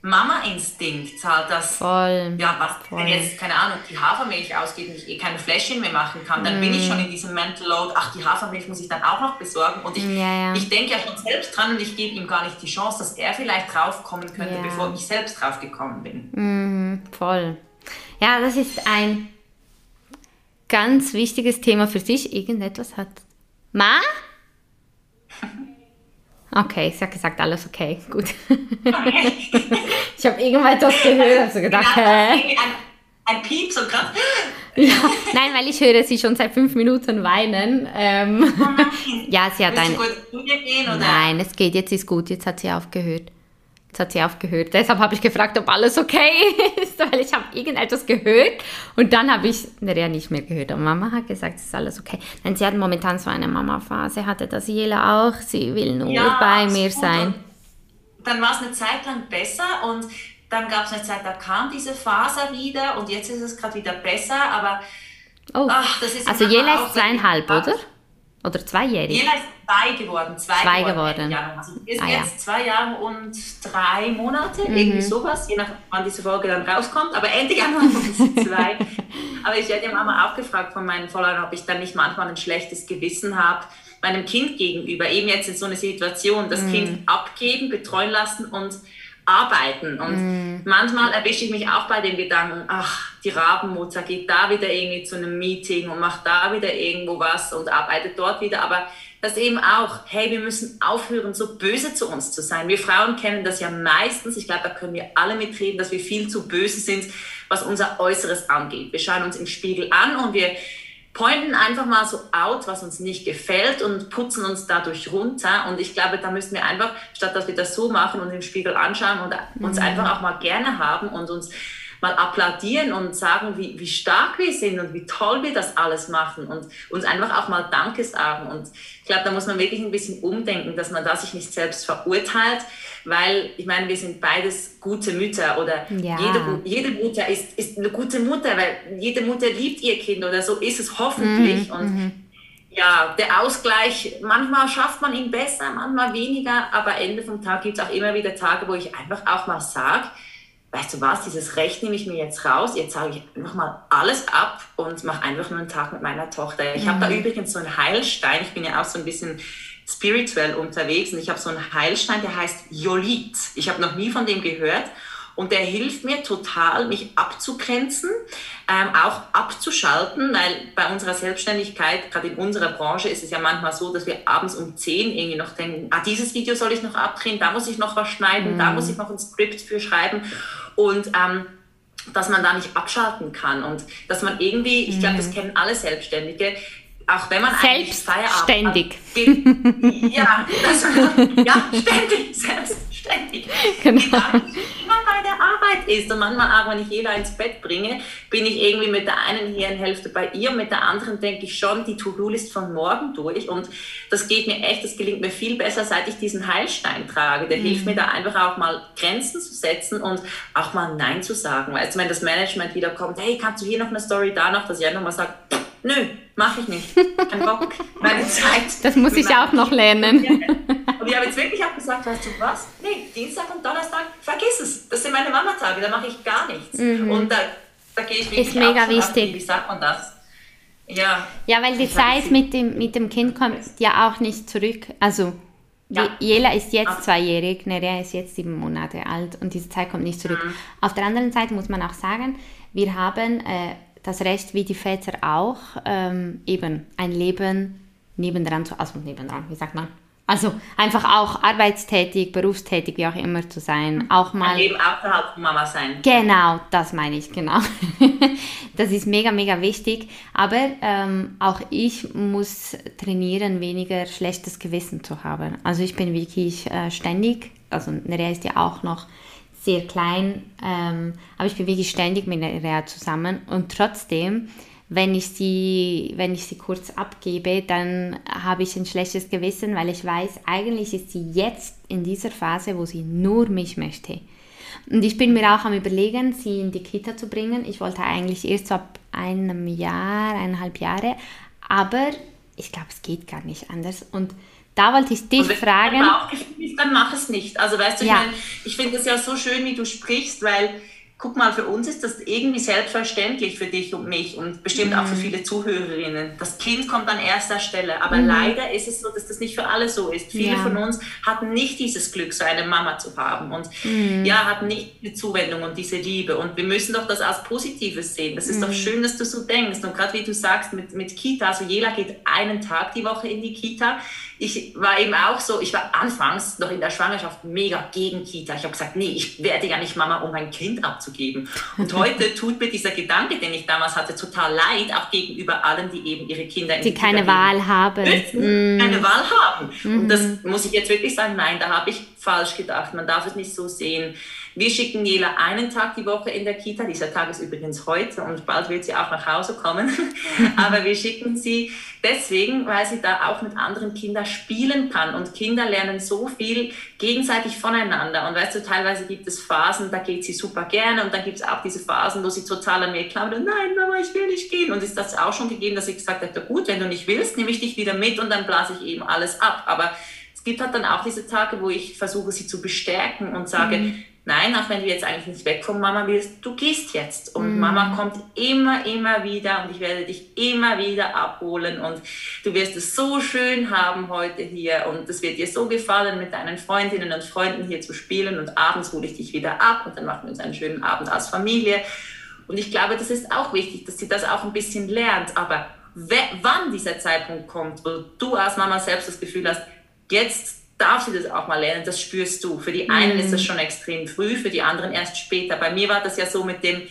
Mama-Instinkt halt, dass, Voll. ja, was, Voll. wenn jetzt, keine Ahnung, die Hafermilch ausgeht und ich eh keine Fläschchen mehr machen kann, dann mm. bin ich schon in diesem Mental Load, ach, die Hafermilch muss ich dann auch noch besorgen und ich, ja, ja. ich denke ja schon selbst dran und ich gebe ihm gar nicht die Chance, dass er vielleicht draufkommen könnte, ja. bevor ich selbst draufgekommen bin. Mm, voll. Ja, das ist ein ganz wichtiges Thema für sich. Irgendetwas hat... Ma? Okay, sie hat gesagt, alles okay, gut. Okay. <laughs> ich habe irgendwann das gehört, habe so gedacht, hä? Ein, ein Piep, so gerade. Ja, nein, weil ich höre sie schon seit fünf Minuten weinen. Ähm, <laughs> ja, sie hat ein. Gehen, oder? Nein, es geht, jetzt ist gut, jetzt hat sie aufgehört. Jetzt hat sie aufgehört. Deshalb habe ich gefragt, ob alles okay <laughs> ist, weil ich habe irgendetwas gehört und dann habe ich ja nicht mehr gehört. Und Mama hat gesagt, es ist alles okay. Denn sie hat momentan so eine Mama-Phase, hatte das Jela auch. Sie will nur ja, bei mir sein. Dann war es eine Zeit lang besser und dann gab es eine Zeit, da kam diese Phase wieder und jetzt ist es gerade wieder besser, aber oh. ach, das ist Also Jela ist zweieinhalb, oder? Oder zweijährig? Jela ist zwei geworden. Zwei, zwei geworden. geworden. Also ist ah, jetzt ja. zwei Jahre und drei Monate, mhm. irgendwie sowas, je nachdem, wann diese Folge dann rauskommt. Aber Ende Januar <laughs> sind zwei. <laughs> Aber ich werde ja Mama auch gefragt von meinen Followern, ob ich dann nicht manchmal ein schlechtes Gewissen habe meinem Kind gegenüber. Eben jetzt in so einer Situation, das mhm. Kind abgeben, betreuen lassen und arbeiten. Und mm. manchmal erwische ich mich auch bei den Gedanken, ach, die Rabenmutter geht da wieder irgendwie zu einem Meeting und macht da wieder irgendwo was und arbeitet dort wieder. Aber das eben auch, hey, wir müssen aufhören, so böse zu uns zu sein. Wir Frauen kennen das ja meistens, ich glaube, da können wir alle mitreden, dass wir viel zu böse sind, was unser Äußeres angeht. Wir schauen uns im Spiegel an und wir pointen einfach mal so out, was uns nicht gefällt und putzen uns dadurch runter. Und ich glaube, da müssen wir einfach, statt dass wir das so machen und im Spiegel anschauen und uns mhm. einfach auch mal gerne haben und uns mal applaudieren und sagen, wie, wie stark wir sind und wie toll wir das alles machen und uns einfach auch mal Danke sagen. Und ich glaube, da muss man wirklich ein bisschen umdenken, dass man da sich nicht selbst verurteilt, weil ich meine, wir sind beides gute Mütter oder ja. jede, jede Mutter ist, ist eine gute Mutter, weil jede Mutter liebt ihr Kind oder so ist es hoffentlich. Mhm, und mhm. ja, der Ausgleich, manchmal schafft man ihn besser, manchmal weniger, aber Ende vom Tag gibt es auch immer wieder Tage, wo ich einfach auch mal sage, weißt du was, dieses Recht nehme ich mir jetzt raus, jetzt sage ich einfach mal alles ab und mache einfach nur einen Tag mit meiner Tochter. Ich mhm. habe da übrigens so einen Heilstein, ich bin ja auch so ein bisschen spirituell unterwegs und ich habe so einen Heilstein, der heißt Jolit. Ich habe noch nie von dem gehört und der hilft mir total, mich abzugrenzen, ähm, auch abzuschalten, weil bei unserer Selbstständigkeit, gerade in unserer Branche, ist es ja manchmal so, dass wir abends um 10 irgendwie noch denken, ah, dieses Video soll ich noch abdrehen, da muss ich noch was schneiden, mhm. da muss ich noch ein Skript für schreiben. Und ähm, dass man da nicht abschalten kann und dass man irgendwie, ich glaube, das mhm. kennen alle Selbstständige, auch wenn man selbstständig. ja, also, ja, ständig, selbstständig. <laughs> Genau. Immer bei der Arbeit ist und manchmal auch, wenn ich jeder ins Bett bringe, bin ich irgendwie mit der einen Hirnhälfte bei ihr, mit der anderen denke ich schon die To-Do-List von morgen durch und das geht mir echt, das gelingt mir viel besser, seit ich diesen Heilstein trage. Der mhm. hilft mir da einfach auch mal Grenzen zu setzen und auch mal Nein zu sagen. Weißt du, wenn das Management wieder kommt, hey, kannst du hier noch eine Story, da noch, dass ich einfach mal sage, nö, mache ich nicht. Kein Bock. Meine <laughs> Zeit. Das muss ich auch noch lernen. Und ich habe jetzt wirklich auch gesagt, weißt du was? Nee, Dienstag und Donnerstag, vergiss es. Das sind meine Mama-Tage, da mache ich gar nichts. Mhm. Und da, da gehe ich wirklich Ist mega wichtig. Ab, wie sagt man das? Ja. Ja, weil die Zeit mit dem, mit dem Kind kommt ja auch nicht zurück. Also ja. Jela ist jetzt Absolut. zweijährig, Nerea ist jetzt sieben Monate alt und diese Zeit kommt nicht zurück. Mhm. Auf der anderen Seite muss man auch sagen, wir haben äh, das Recht, wie die Väter auch, ähm, eben ein Leben nebendran zu, also nebendran, wie sagt man? Also einfach auch arbeitstätig, berufstätig, wie auch immer zu sein. Auch mal. Ein Leben außerhalb von Mama sein. Genau, das meine ich, genau. <laughs> das ist mega, mega wichtig. Aber ähm, auch ich muss trainieren, weniger schlechtes Gewissen zu haben. Also ich bin wirklich äh, ständig, also Nerea ist ja auch noch sehr klein, ähm, aber ich wirklich ständig mit Nerea zusammen und trotzdem, wenn ich sie, wenn ich sie kurz abgebe, dann habe ich ein schlechtes Gewissen, weil ich weiß, eigentlich ist sie jetzt in dieser Phase, wo sie nur mich möchte. Und ich bin mir auch am überlegen, sie in die Kita zu bringen. Ich wollte eigentlich erst ab einem Jahr, eineinhalb Jahre, aber ich glaube, es geht gar nicht anders. Und da wollte ich dich und wenn fragen. Wenn Bauchgefühl ist, dann mach es nicht. Also weißt du, ja. ich, ich finde es ja so schön, wie du sprichst, weil guck mal, für uns ist das irgendwie selbstverständlich für dich und mich und bestimmt mhm. auch für mhm. viele Zuhörerinnen. Das Kind kommt an erster Stelle, aber mhm. leider ist es so, dass das nicht für alle so ist. Viele ja. von uns hatten nicht dieses Glück, so eine Mama zu haben und mhm. ja, hatten nicht die Zuwendung und diese Liebe und wir müssen doch das als Positives sehen. Das ist doch mhm. schön, dass du so denkst und gerade wie du sagst mit, mit Kita, also Jela geht einen Tag die Woche in die Kita ich war eben auch so, ich war anfangs noch in der Schwangerschaft mega gegen Kita. Ich habe gesagt, nee, ich werde ja nicht Mama, um mein Kind abzugeben. Und <laughs> heute tut mir dieser Gedanke, den ich damals hatte, total leid, auch gegenüber allen, die eben ihre Kinder in die keine Kita Wahl haben. Mm. Keine Wahl haben. Mm. Und das muss ich jetzt wirklich sagen, nein, da habe ich falsch gedacht. Man darf es nicht so sehen. Wir schicken Jela einen Tag die Woche in der Kita. Dieser Tag ist übrigens heute und bald wird sie auch nach Hause kommen. <laughs> Aber wir schicken sie deswegen, weil sie da auch mit anderen Kindern spielen kann. Und Kinder lernen so viel gegenseitig voneinander. Und weißt du, teilweise gibt es Phasen, da geht sie super gerne. Und dann gibt es auch diese Phasen, wo sie total an mir klammert. Nein, Mama, ich will nicht gehen. Und ist das auch schon gegeben, dass ich gesagt habe, gut, wenn du nicht willst, nehme ich dich wieder mit und dann blase ich eben alles ab. Aber es gibt halt dann auch diese Tage, wo ich versuche, sie zu bestärken und sage, mhm nein, auch wenn du jetzt eigentlich nicht weg von Mama willst, du gehst jetzt. Und mhm. Mama kommt immer, immer wieder und ich werde dich immer wieder abholen und du wirst es so schön haben heute hier und es wird dir so gefallen, mit deinen Freundinnen und Freunden hier zu spielen und abends hole ich dich wieder ab und dann machen wir uns einen schönen Abend als Familie. Und ich glaube, das ist auch wichtig, dass sie das auch ein bisschen lernt. Aber wann dieser Zeitpunkt kommt, wo du als Mama selbst das Gefühl hast, jetzt darf sie das auch mal lernen, das spürst du. Für die einen mhm. ist das schon extrem früh, für die anderen erst später. Bei mir war das ja so mit dem,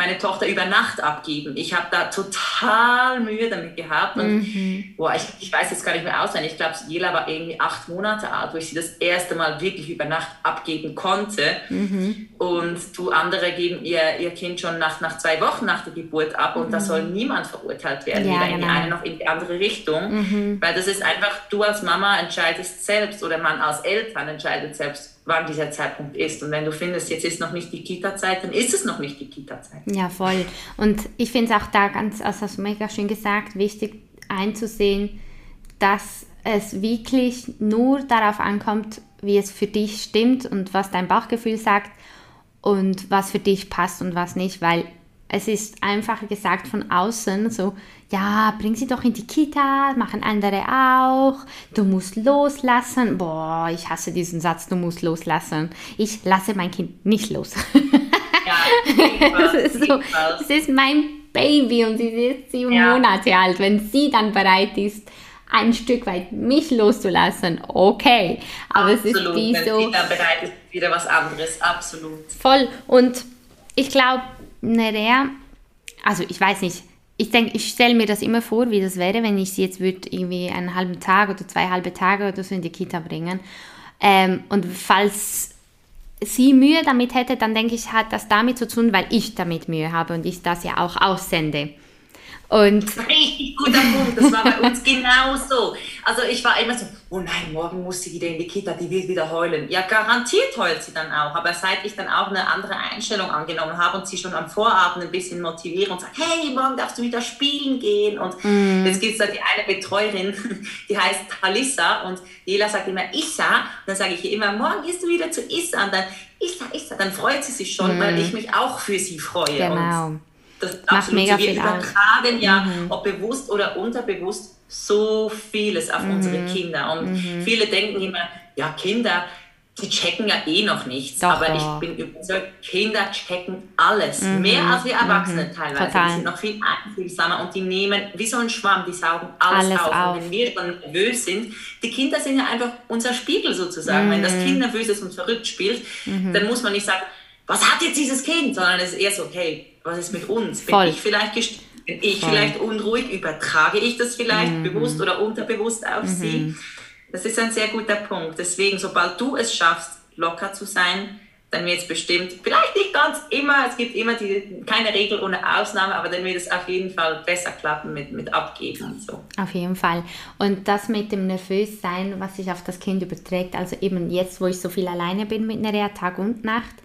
meine Tochter über Nacht abgeben. Ich habe da total Mühe damit gehabt und mhm. boah, ich, ich weiß jetzt gar nicht mehr auswendig. Ich glaube, Jela war irgendwie acht Monate alt, wo ich sie das erste Mal wirklich über Nacht abgeben konnte. Mhm. Und du andere geben ihr, ihr Kind schon nach, nach zwei Wochen nach der Geburt ab und mhm. da soll niemand verurteilt werden, ja, weder in die genau. eine noch in die andere Richtung. Mhm. Weil das ist einfach, du als Mama entscheidest selbst oder man als Eltern entscheidet selbst, wann dieser Zeitpunkt ist. Und wenn du findest, jetzt ist noch nicht die Kita-Zeit, dann ist es noch nicht die Kita-Zeit. Ja, voll. Und ich finde es auch da ganz, also hast du mega schön gesagt, wichtig einzusehen, dass es wirklich nur darauf ankommt, wie es für dich stimmt und was dein Bauchgefühl sagt und was für dich passt und was nicht, weil es ist einfach gesagt von außen so, ja, bring sie doch in die Kita, machen andere auch, du musst loslassen. Boah, ich hasse diesen Satz, du musst loslassen. Ich lasse mein Kind nicht los. Ja, <laughs> das, ist so, das ist mein Baby und sie ist sieben ja. Monate alt. Wenn sie dann bereit ist, ein Stück weit mich loszulassen, okay. Aber absolut. es ist wie Wenn so. Wenn sie dann bereit ist, wieder was anderes, absolut. Voll. Und ich glaube, Nerea, also ich weiß nicht, ich denke, ich stelle mir das immer vor, wie das wäre, wenn ich sie jetzt würde irgendwie einen halben Tag oder zwei halbe Tage oder so in die Kita bringen. Ähm, und falls sie Mühe damit hätte, dann denke ich, hat das damit zu tun, weil ich damit Mühe habe und ich das ja auch aussende. Und <laughs> Richtig guter Punkt, das war bei uns genauso. Also ich war immer so, oh nein, morgen muss sie wieder in die Kita, die will wieder heulen. Ja, garantiert heult sie dann auch. Aber seit ich dann auch eine andere Einstellung angenommen habe und sie schon am Vorabend ein bisschen motiviere und sage, hey, morgen darfst du wieder spielen gehen. Und mm. jetzt gibt es da die eine Betreuerin, <laughs> die heißt Halissa und Jela sagt immer Issa. Und dann sage ich ihr immer, morgen gehst du wieder zu Issa. Und dann Issa, Issa, dann freut sie sich schon, mm. weil ich mich auch für sie freue. Genau. Und das Macht mega so. Wir viel übertragen aus. ja, mhm. ob bewusst oder unterbewusst, so vieles auf mhm. unsere Kinder. Und mhm. viele denken immer, ja, Kinder, die checken ja eh noch nichts. Doch, aber doch. ich bin überzeugt, Kinder checken alles. Mhm. Mehr als wir Erwachsene mhm. teilweise. Total. Die sind noch viel einfühlsamer und die nehmen wie so ein Schwamm, die saugen alles, alles auf. auf. Und wenn wir dann nervös sind, die Kinder sind ja einfach unser Spiegel sozusagen. Wenn das mhm. Kind nervös ist und verrückt spielt, dann muss man nicht sagen, was hat jetzt dieses Kind, sondern es ist eher so, okay, was ist mit uns? Bin Voll. ich vielleicht bin ich Voll. vielleicht unruhig? Übertrage ich das vielleicht mhm. bewusst oder unterbewusst auf mhm. sie? Das ist ein sehr guter Punkt. Deswegen, sobald du es schaffst, locker zu sein, dann wird es bestimmt, vielleicht nicht ganz immer, es gibt immer die, keine Regel ohne Ausnahme, aber dann wird es auf jeden Fall besser klappen mit, mit Abgeben und so. Auf jeden Fall. Und das mit dem Nervössein, was sich auf das Kind überträgt, also eben jetzt, wo ich so viel alleine bin mit Nerea Tag und Nacht,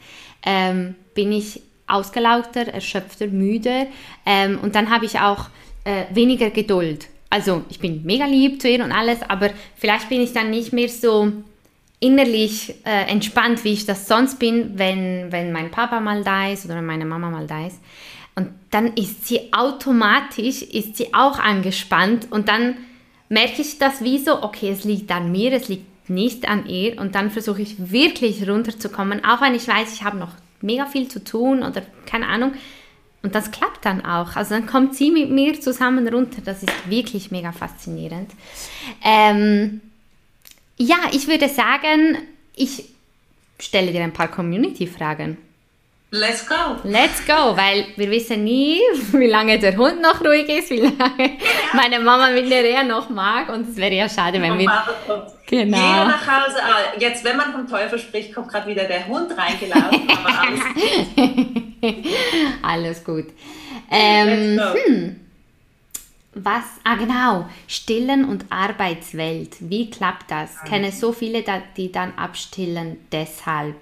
ähm, bin ich ausgelaugter, erschöpfter, müde ähm, und dann habe ich auch äh, weniger Geduld. Also ich bin mega lieb zu ihr und alles, aber vielleicht bin ich dann nicht mehr so innerlich äh, entspannt, wie ich das sonst bin, wenn, wenn mein Papa mal da ist oder meine Mama mal da ist. Und dann ist sie automatisch, ist sie auch angespannt und dann merke ich das wie so, okay, es liegt an mir, es liegt nicht an ihr und dann versuche ich wirklich runterzukommen, auch wenn ich weiß, ich habe noch mega viel zu tun oder keine Ahnung. Und das klappt dann auch. Also dann kommt sie mit mir zusammen runter. Das ist wirklich mega faszinierend. Ähm, ja, ich würde sagen, ich stelle dir ein paar Community-Fragen. Let's go. Let's go, weil wir wissen nie, <laughs> wie lange der Hund noch ruhig ist, wie lange meine Mama mit der Reha noch mag und es wäre ja schade, wenn wir... Genau. Jeder nach Hause, ah, jetzt wenn man vom Teufel spricht, kommt gerade wieder der Hund reingelaufen, aber <laughs> alles gut. alles gut. Ähm, hm. Was, ah genau, Stillen und Arbeitswelt, wie klappt das? Ich kenne so viele, die dann abstillen deshalb.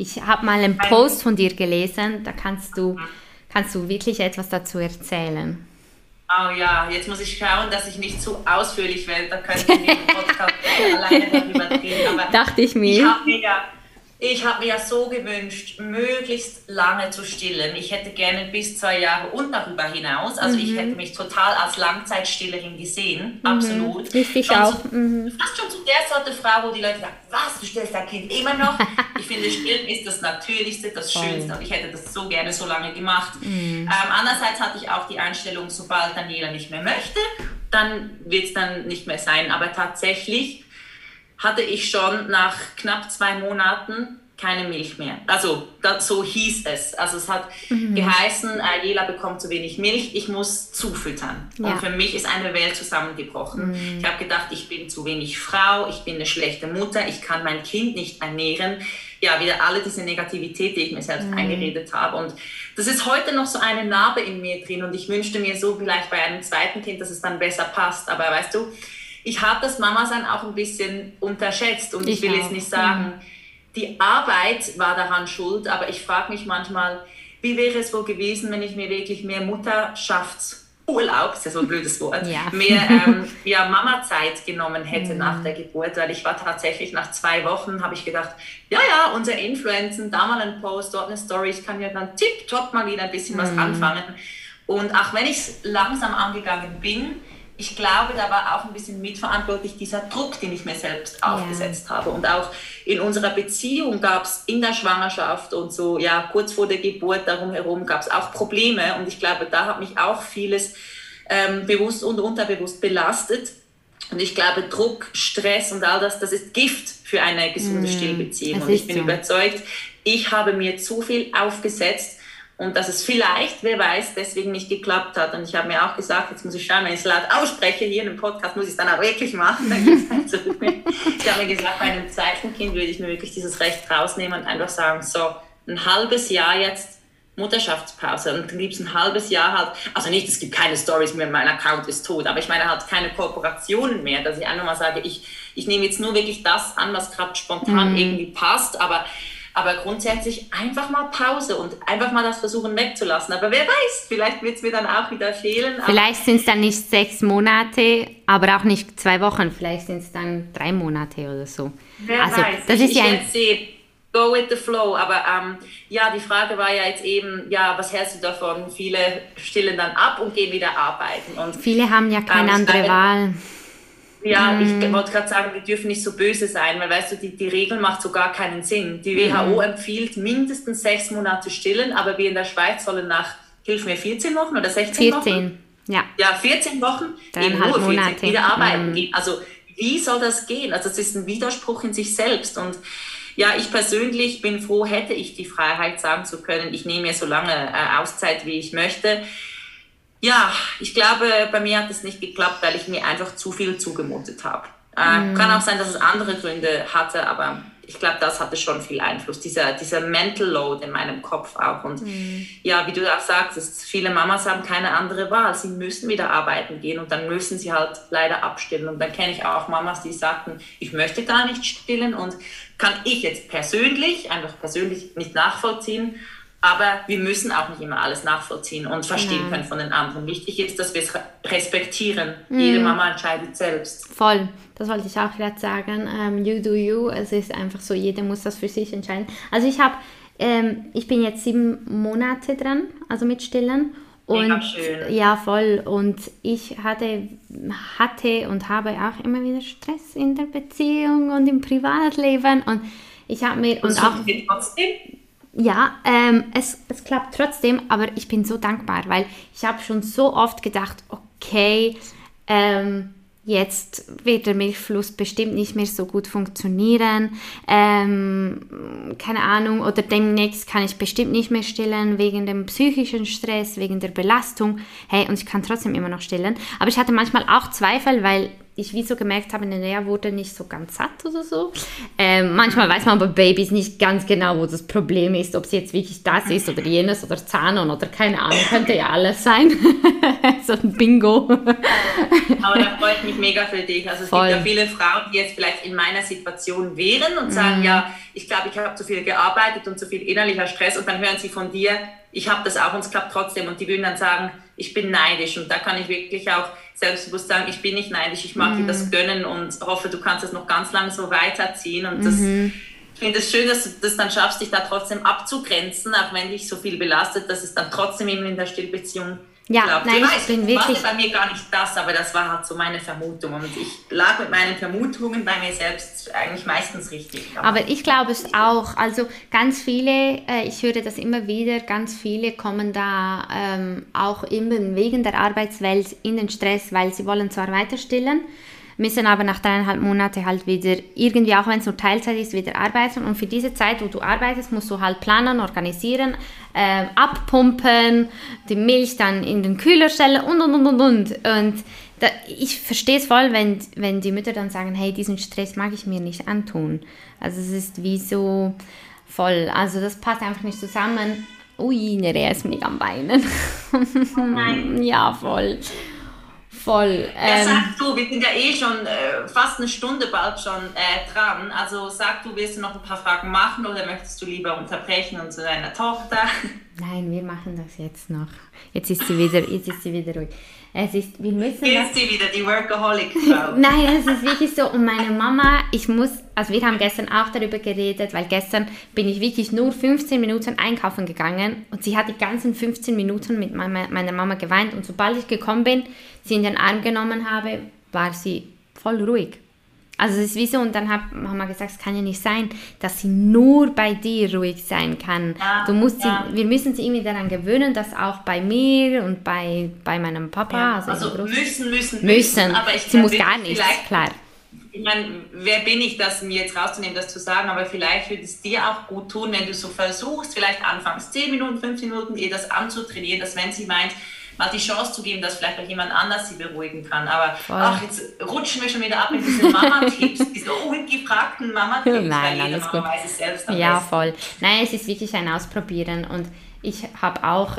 Ich habe mal einen Post von dir gelesen, da kannst du, kannst du wirklich etwas dazu erzählen. Oh ja, jetzt muss ich schauen, dass ich nicht zu ausführlich werde. Da könnten wir im Podcast <laughs> alleine darüber reden. Aber Dachte ich mir. Ich habe ja ich habe mir ja so gewünscht, möglichst lange zu stillen. Ich hätte gerne bis zwei Jahre und darüber hinaus. Also mhm. ich hätte mich total als Langzeitstillerin gesehen. Mhm. Absolut. Richtig schon auch. Zu, mhm. Fast schon zu der Sorte Frau, wo die Leute sagen, was, du stillst dein Kind immer noch? <laughs> ich finde, Stillen ist das Natürlichste, das Voll. Schönste. Und ich hätte das so gerne so lange gemacht. Mhm. Ähm, andererseits hatte ich auch die Einstellung, sobald Daniela nicht mehr möchte, dann wird es dann nicht mehr sein. Aber tatsächlich hatte ich schon nach knapp zwei Monaten keine Milch mehr. Also das, so hieß es. Also es hat mhm. geheißen, äh, Jela bekommt zu wenig Milch, ich muss zufüttern. Ja. Und für mich ist eine Welt zusammengebrochen. Mhm. Ich habe gedacht, ich bin zu wenig Frau, ich bin eine schlechte Mutter, ich kann mein Kind nicht ernähren. Ja, wieder alle diese Negativität, die ich mir selbst mhm. eingeredet habe. Und das ist heute noch so eine Narbe in mir drin. Und ich wünschte mir so vielleicht bei einem zweiten Kind, dass es dann besser passt. Aber weißt du, ich habe das Mama-Sein auch ein bisschen unterschätzt und ich, ich will auch. jetzt nicht sagen, mhm. die Arbeit war daran schuld, aber ich frage mich manchmal, wie wäre es wohl gewesen, wenn ich mir wirklich mehr Mutterschaftsurlaub, ist ja so ein blödes Wort, ja. mehr <laughs> ähm, ja, Mama-Zeit genommen hätte mhm. nach der Geburt, weil ich war tatsächlich nach zwei Wochen, habe ich gedacht, ja, ja, unser Influenzen, da mal ein Post, dort eine Story, ich kann ja dann tipptopp mal wieder ein bisschen mhm. was anfangen. Und auch wenn ich es langsam angegangen bin, ich glaube, da war auch ein bisschen mitverantwortlich dieser Druck, den ich mir selbst aufgesetzt ja. habe. Und auch in unserer Beziehung gab es in der Schwangerschaft und so, ja, kurz vor der Geburt darum herum gab es auch Probleme. Und ich glaube, da hat mich auch vieles ähm, bewusst und unterbewusst belastet. Und ich glaube, Druck, Stress und all das, das ist Gift für eine gesunde mm, Stillbeziehung. Und ich bin so. überzeugt, ich habe mir zu viel aufgesetzt und dass es vielleicht, wer weiß, deswegen nicht geklappt hat. Und ich habe mir auch gesagt, jetzt muss ich schauen, wenn ich es laut ausspreche hier in dem Podcast, muss ich es dann auch wirklich machen. Dann geht's nicht zurück. ich habe mir gesagt, bei einem zweiten Kind würde ich mir wirklich dieses Recht rausnehmen und einfach sagen, so ein halbes Jahr jetzt Mutterschaftspause und dann gibt es ein halbes Jahr halt, also nicht, es gibt keine Stories mehr, mein Account ist tot, aber ich meine halt keine Kooperationen mehr, dass ich einfach mal sage, ich, ich nehme jetzt nur wirklich das an, was gerade spontan mhm. irgendwie passt, aber aber grundsätzlich einfach mal Pause und einfach mal das versuchen wegzulassen. Aber wer weiß, vielleicht wird es mir dann auch wieder fehlen. Vielleicht sind es dann nicht sechs Monate, aber auch nicht zwei Wochen. Vielleicht sind es dann drei Monate oder so. Wer also, weiß. Das ich, ist ja ein. Go with the flow. Aber ähm, ja, die Frage war ja jetzt eben, ja, was hältst du davon? Viele stillen dann ab und gehen wieder arbeiten. Und, Viele haben ja keine ähm, andere Wahl. Ja, mm. ich wollte gerade sagen, wir dürfen nicht so böse sein, weil weißt du, die, die Regel macht so gar keinen Sinn. Die WHO mm. empfiehlt mindestens sechs Monate stillen, aber wir in der Schweiz sollen nach, hilf mir, 14 Wochen oder 16 14. Wochen? 14, ja. Ja, 14 Wochen, eben nur 14, Monate. wieder arbeiten mm. gehen. Also wie soll das gehen? Also es ist ein Widerspruch in sich selbst und ja, ich persönlich bin froh, hätte ich die Freiheit sagen zu können, ich nehme mir so lange äh, Auszeit, wie ich möchte. Ja, ich glaube, bei mir hat es nicht geklappt, weil ich mir einfach zu viel zugemutet habe. Äh, mm. Kann auch sein, dass es andere Gründe hatte, aber ich glaube, das hatte schon viel Einfluss, dieser, dieser Mental Load in meinem Kopf auch. Und mm. ja, wie du auch sagst, viele Mamas haben keine andere Wahl. Sie müssen wieder arbeiten gehen und dann müssen sie halt leider abstillen. Und dann kenne ich auch Mamas, die sagten, ich möchte gar nicht stillen und kann ich jetzt persönlich, einfach persönlich nicht nachvollziehen. Aber wir müssen auch nicht immer alles nachvollziehen und verstehen ja. können von den anderen. Wichtig ist, dass wir es respektieren. Mhm. Jede Mama entscheidet selbst. Voll, das wollte ich auch gerade sagen. Um, ähm, you do you. Es ist einfach so, jeder muss das für sich entscheiden. Also ich habe, ähm, ich bin jetzt sieben Monate dran, also mit Stillen. Und schön. ja, voll. Und ich hatte, hatte und habe auch immer wieder Stress in der Beziehung und im Privatleben. Und ich habe mir. Und, und auch, trotzdem? Ja, ähm, es, es klappt trotzdem, aber ich bin so dankbar, weil ich habe schon so oft gedacht, okay, ähm, jetzt wird der Milchfluss bestimmt nicht mehr so gut funktionieren, ähm, keine Ahnung, oder demnächst kann ich bestimmt nicht mehr stillen wegen dem psychischen Stress, wegen der Belastung. Hey, und ich kann trotzdem immer noch stillen. Aber ich hatte manchmal auch Zweifel, weil ich wie so gemerkt habe, der wurde nicht so ganz satt oder so. Ähm, manchmal weiß man bei Babys nicht ganz genau, wo das Problem ist, ob es jetzt wirklich das ist oder jenes oder Zahnern oder keine Ahnung, könnte ja alles sein. <laughs> so ein Bingo. Aber da freut mich mega für dich. Also es Voll. gibt ja viele Frauen, die jetzt vielleicht in meiner Situation wären und sagen, mm. ja, ich glaube, ich habe zu viel gearbeitet und zu viel innerlicher Stress und dann hören sie von dir, ich habe das auch und es klappt trotzdem und die würden dann sagen, ich bin neidisch und da kann ich wirklich auch selbstbewusst sagen, ich bin nicht neidisch, ich mag mhm. dir das gönnen und hoffe, du kannst es noch ganz lange so weiterziehen und das mhm. Ich finde es schön, dass du das dann schaffst, dich da trotzdem abzugrenzen, auch wenn dich so viel belastet, dass es dann trotzdem eben in der Stillbeziehung ja, glaub, nein, ich bin wirklich. war bei mir gar nicht das, aber das war halt so meine Vermutung. Und ich lag mit meinen Vermutungen bei mir selbst eigentlich meistens richtig. Aber ich glaube es auch. Also ganz viele, äh, ich höre das immer wieder, ganz viele kommen da ähm, auch eben wegen der Arbeitswelt in den Stress, weil sie wollen zwar weiter stillen, müssen aber nach dreieinhalb Monaten halt wieder irgendwie, auch wenn es nur Teilzeit ist, wieder arbeiten. Und für diese Zeit, wo du arbeitest, musst du halt planen, organisieren, äh, abpumpen, die Milch dann in den Kühler stellen und und und und und. Und da, ich verstehe es voll, wenn, wenn die Mütter dann sagen, hey, diesen Stress mag ich mir nicht antun. Also es ist wie so voll. Also das passt einfach nicht zusammen. Ui, Nerea ist mega am Weinen. Oh nein. <laughs> ja, voll. Voll. Ähm, ja, sag du, wir sind ja eh schon äh, fast eine Stunde bald schon äh, dran. Also sag du, willst du noch ein paar Fragen machen oder möchtest du lieber unterbrechen und zu deiner Tochter? Nein, wir machen das jetzt noch. Jetzt ist sie wieder, jetzt ist sie wieder ruhig. Es ist, wir müssen Jetzt sie wieder, die Workaholic-Frau. <laughs> Nein, es ist wirklich so. Und meine Mama, ich muss, also wir haben gestern auch darüber geredet, weil gestern bin ich wirklich nur 15 Minuten einkaufen gegangen und sie hat die ganzen 15 Minuten mit meiner, meiner Mama geweint. Und sobald ich gekommen bin, sie in den Arm genommen habe, war sie voll ruhig. Also es ist wie so, und dann hat Mama gesagt, es kann ja nicht sein, dass sie nur bei dir ruhig sein kann. Ja, du musst ja. sie, wir müssen sie irgendwie daran gewöhnen, dass auch bei mir und bei, bei meinem Papa, ja, also, also müssen, müssen, müssen, müssen, aber ich sie muss gar nichts, klar. ich meine, wer bin ich, das mir jetzt rauszunehmen, das zu sagen, aber vielleicht würde es dir auch gut tun, wenn du so versuchst, vielleicht anfangs 10 Minuten, 15 Minuten, ihr das anzutrainieren, dass wenn sie meint, mal die Chance zu geben, dass vielleicht auch jemand anders sie beruhigen kann. Aber ach, jetzt rutschen wir schon wieder ab in diese Mama-Tipps, <laughs> diese ungefragten Mama-Tipps, Nein, alles gut. weiß es selbst Ja, besten. voll. Nein, es ist wirklich ein Ausprobieren und ich habe auch,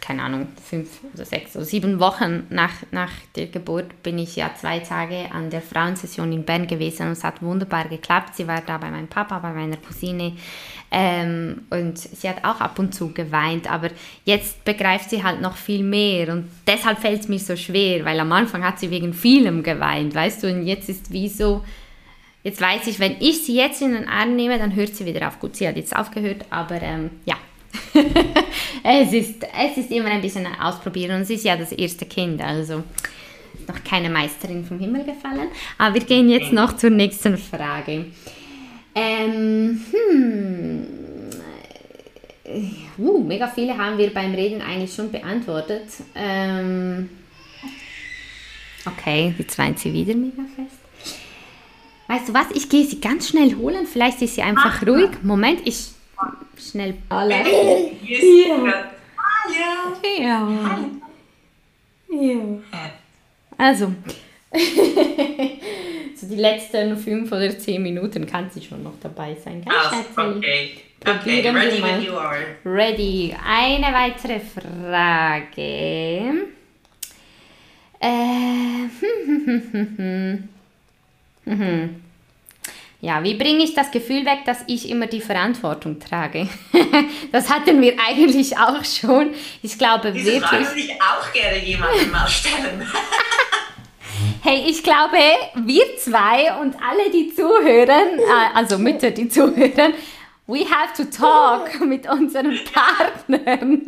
keine Ahnung, fünf oder sechs oder sieben Wochen nach, nach der Geburt bin ich ja zwei Tage an der Frauensession in Bern gewesen und es hat wunderbar geklappt. Sie war da bei meinem Papa, bei meiner Cousine ähm, und sie hat auch ab und zu geweint, aber jetzt begreift sie halt noch viel mehr und deshalb fällt es mir so schwer, weil am Anfang hat sie wegen vielem geweint, weißt du, und jetzt ist wie so, jetzt weiß ich, wenn ich sie jetzt in den Arm nehme, dann hört sie wieder auf. Gut, sie hat jetzt aufgehört, aber ähm, ja. <laughs> es, ist, es ist immer ein bisschen ein Ausprobieren und es ist ja das erste Kind, also noch keine Meisterin vom Himmel gefallen. Aber wir gehen jetzt noch zur nächsten Frage. Ähm, hm, uh, mega viele haben wir beim Reden eigentlich schon beantwortet. Ähm, okay, jetzt weint sie wieder mega fest. Weißt du was? Ich gehe sie ganz schnell holen. Vielleicht ist sie einfach Ach, ruhig. Moment, ich schnell. Alle. Ja. Ja. Ja. Also. <laughs> so die letzten fünf oder zehn Minuten kann sie schon noch dabei sein. Ganz oh, okay. Okay, ready when you are. Ready. Eine weitere Frage. Äh, <laughs> ja, wie bringe ich das Gefühl weg, dass ich immer die Verantwortung trage? <laughs> das hatten wir eigentlich auch schon. Ich glaube Diese wirklich. Frage würde ich auch gerne jemandem mal stellen. Hey, ich glaube, wir zwei und alle, die zuhören, äh, also Mütter, die zuhören, We have to talk mit unseren Partnern.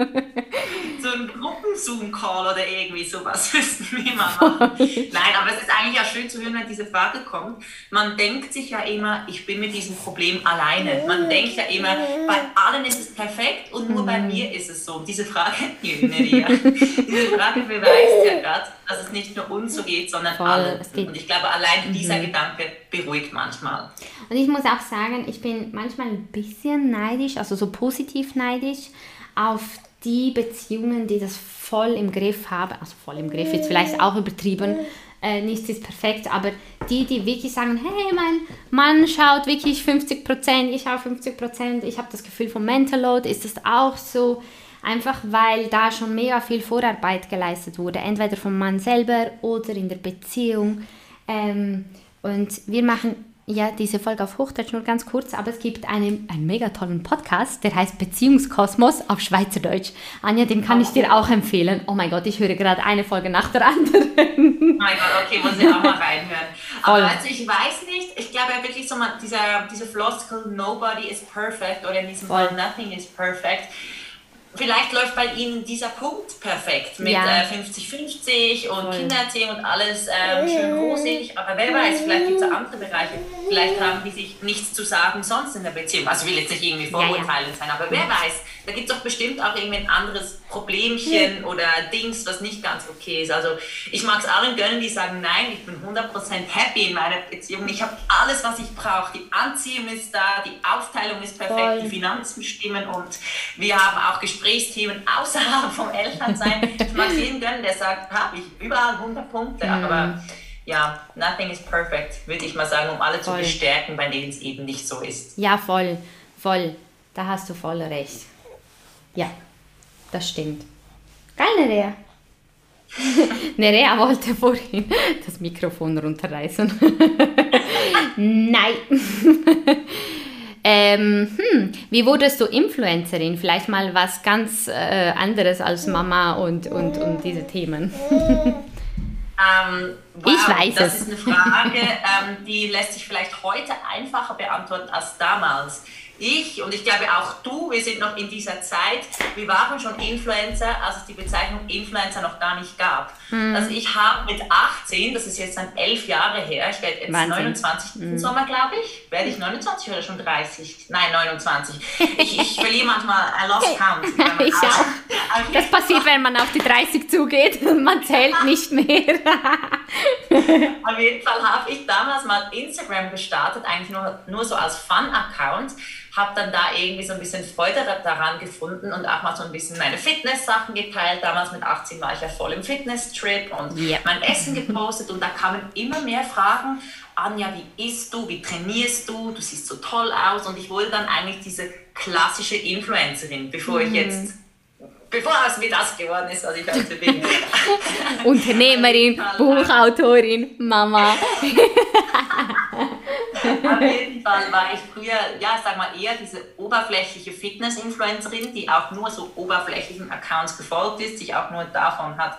So ein Gruppen-Zoom-Call oder irgendwie sowas <laughs> müssten wir mal machen. Nein, aber es ist eigentlich auch schön zu hören, wenn diese Frage kommt. Man denkt sich ja immer, ich bin mit diesem Problem alleine. Man denkt ja immer, bei allen ist es perfekt und nur bei mhm. mir ist es so. Und diese Frage, <laughs> diese Frage beweist ja gerade, dass es nicht nur uns so geht, sondern Voll, allen. Und ich glaube, allein dieser mhm. Gedanke beruhigt manchmal. Und ich muss auch sagen, ich bin manchmal ein bisschen neidisch, also so positiv neidisch auf die Beziehungen, die das voll im Griff haben, also voll im Griff, jetzt vielleicht auch übertrieben, äh, nichts ist perfekt, aber die, die wirklich sagen, hey, mein Mann schaut wirklich 50 Prozent, ich schaue 50 Prozent, ich habe das Gefühl vom Mental Load, ist das auch so, einfach weil da schon mega viel Vorarbeit geleistet wurde, entweder vom Mann selber oder in der Beziehung. Ähm, und wir machen ja diese Folge auf Hochdeutsch nur ganz kurz, aber es gibt einen, einen mega tollen Podcast, der heißt Beziehungskosmos auf Schweizerdeutsch. Anja, den kann ich dir auch empfehlen. Oh mein Gott, ich höre gerade eine Folge nach der anderen. Oh <laughs> mein Gott, okay, muss ich auch mal reinhören. Aber also ich weiß nicht, ich glaube ja wirklich so mal, dieser, diese Floskel Nobody is perfect oder in diesem Voll. Fall Nothing is perfect Vielleicht läuft bei Ihnen dieser Punkt perfekt mit 50-50 ja. äh, und Kindererziehung und alles ähm, schön rosig. Aber wer weiß, vielleicht gibt es auch andere Bereiche. Vielleicht haben die sich nichts zu sagen sonst in der Beziehung. Also ich will jetzt nicht irgendwie vorurteilend ja, ja. sein, aber wer weiß, da gibt es doch bestimmt auch irgendwie ein anderes Problemchen oder Dings, was nicht ganz okay ist. Also ich mag es allen gönnen, die sagen, nein, ich bin 100% happy in meiner Beziehung. Ich habe alles, was ich brauche. Die Anziehung ist da, die Aufteilung ist perfekt, Voll. die Finanzen stimmen und wir haben auch Gesprächsthemen außerhalb vom Elternsein. Ich mag es jeden gönnen, der sagt, habe ich überall 100 Punkte, mhm. aber ja, nothing is perfect, würde ich mal sagen, um alle voll. zu bestärken, bei denen es eben nicht so ist. Ja, voll, voll. Da hast du voll recht. Ja, das stimmt. Geil, Nerea. <laughs> Nerea wollte <laughs> vorhin das Mikrofon runterreißen. <laughs> Nein. ähm, hm, wie wurdest du Influencerin? Vielleicht mal was ganz äh, anderes als Mama und, und, und diese Themen. Ähm, wow, ich weiß das es. Das ist eine Frage, ähm, die lässt sich vielleicht heute einfacher beantworten als damals ich und ich glaube auch du, wir sind noch in dieser Zeit, wir waren schon Influencer, als es die Bezeichnung Influencer noch gar nicht gab. Mhm. Also ich habe mit 18, das ist jetzt dann elf Jahre her, ich werde jetzt Wahnsinn. 29 mhm. Sommer, glaube ich. Werde ich 29 oder schon 30? Nein, 29. Ich, ich verliere manchmal, I lost count. ich auch. Das passiert, wenn man auf die 30 zugeht. Man zählt nicht mehr. <laughs> Auf jeden Fall habe ich damals mal Instagram gestartet, eigentlich nur, nur so als Fun-Account. Habe dann da irgendwie so ein bisschen Freude daran gefunden und auch mal so ein bisschen meine Fitness-Sachen geteilt. Damals mit 18 war ich ja voll im Fitness-Trip und yep. mein Essen gepostet und da kamen immer mehr Fragen. Anja, wie isst du? Wie trainierst du? Du siehst so toll aus. Und ich wurde dann eigentlich diese klassische Influencerin, bevor mhm. ich jetzt bevor es mir das geworden ist, was ich heute bin. <laughs> Unternehmerin, Buchautorin, Mama. <laughs> Auf jeden Fall war ich früher, ja, sag mal, eher diese oberflächliche Fitness-Influencerin, die auch nur so oberflächlichen Accounts gefolgt ist, sich auch nur davon hat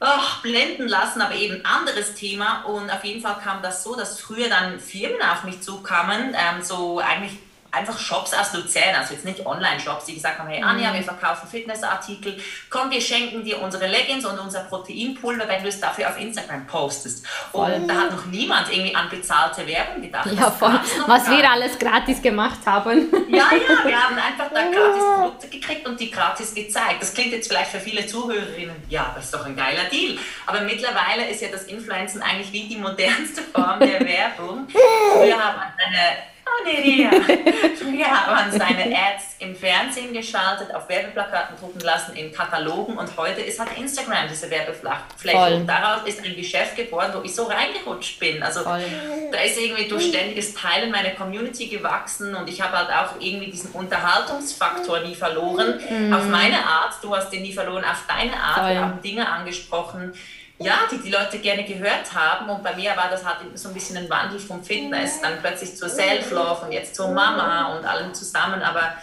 oh, blenden lassen, aber eben anderes Thema. Und auf jeden Fall kam das so, dass früher dann Firmen auf mich zukamen, ähm, so eigentlich einfach Shops aus Luzern, also jetzt nicht Online-Shops, die gesagt haben, hey Anja, mhm. wir verkaufen Fitnessartikel, komm, wir schenken dir unsere Leggings und unser Proteinpulver, wenn du es dafür auf Instagram postest. Voll. Und da hat noch niemand irgendwie an bezahlte Werbung gedacht. Ja, voll. Was wir alles gratis gemacht haben. Ja, ja, wir haben einfach da <laughs> gratis Produkte gekriegt und die gratis gezeigt. Das klingt jetzt vielleicht für viele Zuhörerinnen, ja, das ist doch ein geiler Deal. Aber mittlerweile ist ja das Influencen eigentlich wie die modernste Form der <laughs> Werbung. Wir haben eine Nerea. Früher hat man seine Ads im Fernsehen geschaltet, auf Werbeplakaten drucken lassen, in Katalogen und heute ist halt Instagram diese Werbefläche. Und daraus ist ein Geschäft geboren, wo ich so reingerutscht bin. Also Voll. da ist irgendwie durch ständiges Teilen meine Community gewachsen und ich habe halt auch irgendwie diesen Unterhaltungsfaktor nie verloren. Mhm. Auf meine Art, du hast den nie verloren, auf deine Art. Voll. Wir haben Dinge angesprochen, ja, die die Leute gerne gehört haben. Und bei mir war das halt so ein bisschen ein Wandel vom Fitness, dann plötzlich zur Self-Love und jetzt zur Mama und allem zusammen. Aber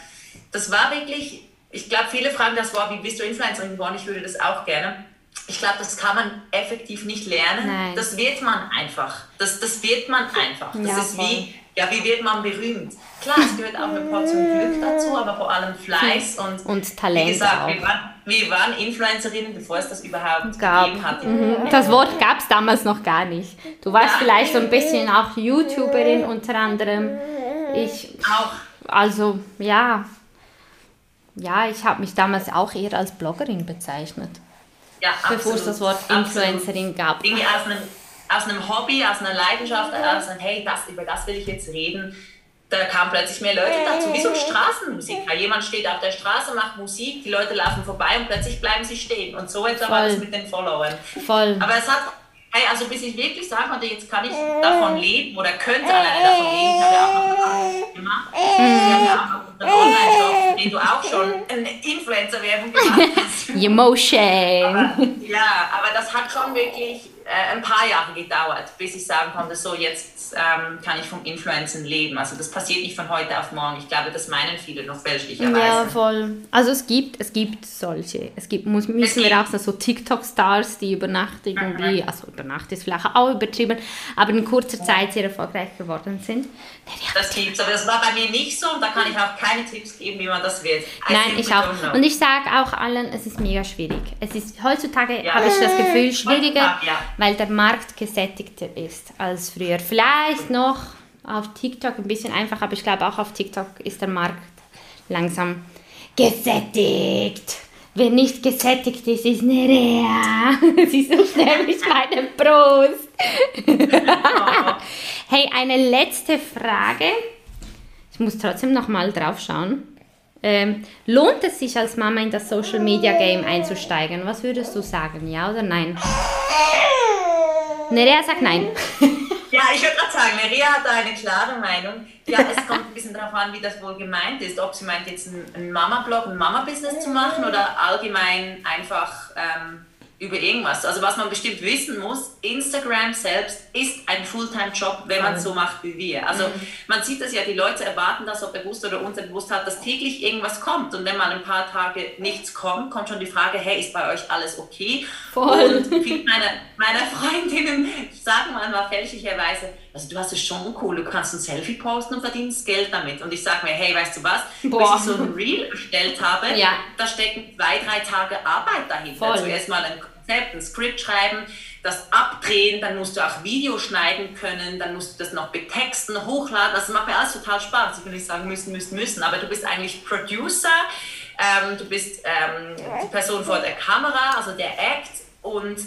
das war wirklich, ich glaube, viele fragen das, wow, wie bist du Influencerin geworden? Ich würde das auch gerne. Ich glaube, das kann man effektiv nicht lernen. Nein. Das wird man einfach. Das, das wird man einfach. Das ja, ist wie, ja, wie wird man berühmt? Klar, es gehört auch eine Portion Glück dazu, aber vor allem Fleiß <laughs> und, und Talent. Wie gesagt, auch. Wir, waren, Influencerinnen, bevor es das überhaupt gab. gegeben hat. Mhm. Das Wort gab es damals noch gar nicht. Du warst ja. vielleicht so ein bisschen auch YouTuberin unter anderem. Ich auch. Also, ja. Ja, ich habe mich damals auch eher als Bloggerin bezeichnet. Ja, bevor es das Wort Influencerin absolut. gab. Irgendwie aus einem aus einem Hobby, aus einer Leidenschaft, aus einem, hey, das, über das will ich jetzt reden, da kamen plötzlich mehr Leute dazu, wie so ein Straßenmusiker. Jemand steht auf der Straße, macht Musik, die Leute laufen vorbei und plötzlich bleiben sie stehen. Und so etwa war das mit den Followern. Voll. Aber es hat, hey, also bis ich wirklich sagen konnte, jetzt kann ich davon leben oder könnte alleine davon leben, ich habe ja auch noch was gemacht. Ich habe ja auch noch einen Online-Shop, den du auch schon eine Influencer-Werbung gemacht hast. <laughs> Emotion. Aber, ja, aber das hat schon wirklich äh, ein paar Jahre gedauert, bis ich sagen konnte, so jetzt ähm, kann ich vom Influencen leben. Also das passiert nicht von heute auf morgen. Ich glaube, das meinen viele noch fälschlicherweise. Ja, voll. Also es gibt, es gibt solche. Es gibt, muss, müssen es wir auch so TikTok-Stars, die über Nacht irgendwie, mhm. also über Nacht ist vielleicht auch übertrieben, aber in kurzer Zeit sehr erfolgreich geworden sind. Das gibt's, aber das war bei mir nicht so und da kann ich auch keine Tipps geben, wie man das wird. I Nein, ich auch. Und ich sage auch allen, es ist mega schwierig. Es ist heutzutage ja. habe ich das Gefühl schwieriger, ja. Weil der Markt gesättigter ist als früher. Vielleicht noch auf TikTok ein bisschen einfacher, aber ich glaube auch auf TikTok ist der Markt langsam gesättigt. Wer nicht gesättigt ist, ist eine Rea. Sie sucht nämlich meine Brust. <laughs> hey, eine letzte Frage. Ich muss trotzdem noch mal drauf schauen. Ähm, lohnt es sich als Mama in das Social Media Game einzusteigen? Was würdest du sagen, ja oder nein? <laughs> Nerea sagt nein. <laughs> Ja, ich würde gerade sagen, Nerea hat da eine klare Meinung. Ja, es kommt ein bisschen darauf an, wie das wohl gemeint ist. Ob sie meint, jetzt einen Mama-Blog, ein Mama-Business zu machen oder allgemein einfach ähm, über irgendwas. Also was man bestimmt wissen muss, Instagram selbst ist ein Fulltime-Job, wenn man es so macht wie wir. Also mhm. man sieht das ja, die Leute erwarten das, ob bewusst oder unterbewusst hat, dass täglich irgendwas kommt. Und wenn mal ein paar Tage nichts kommt, kommt schon die Frage, hey, ist bei euch alles okay? Voll. Und viele meiner, meiner <laughs> Freundinnen sagen manchmal fälschlicherweise, also du hast es schon cool, du kannst ein Selfie posten und verdienst Geld damit. Und ich sage mir, hey, weißt du was, Boah. bis ich so ein Reel erstellt habe, ja. da stecken zwei, drei Tage Arbeit dahinter. Voll. Zuerst mal ein Konzept, ein Skript schreiben, das abdrehen, dann musst du auch Video schneiden können, dann musst du das noch betexten, hochladen. Das macht mir alles total Spaß. Ich will nicht sagen müssen, müssen, müssen, aber du bist eigentlich Producer, ähm, du bist ähm, die Person vor der Kamera, also der Act und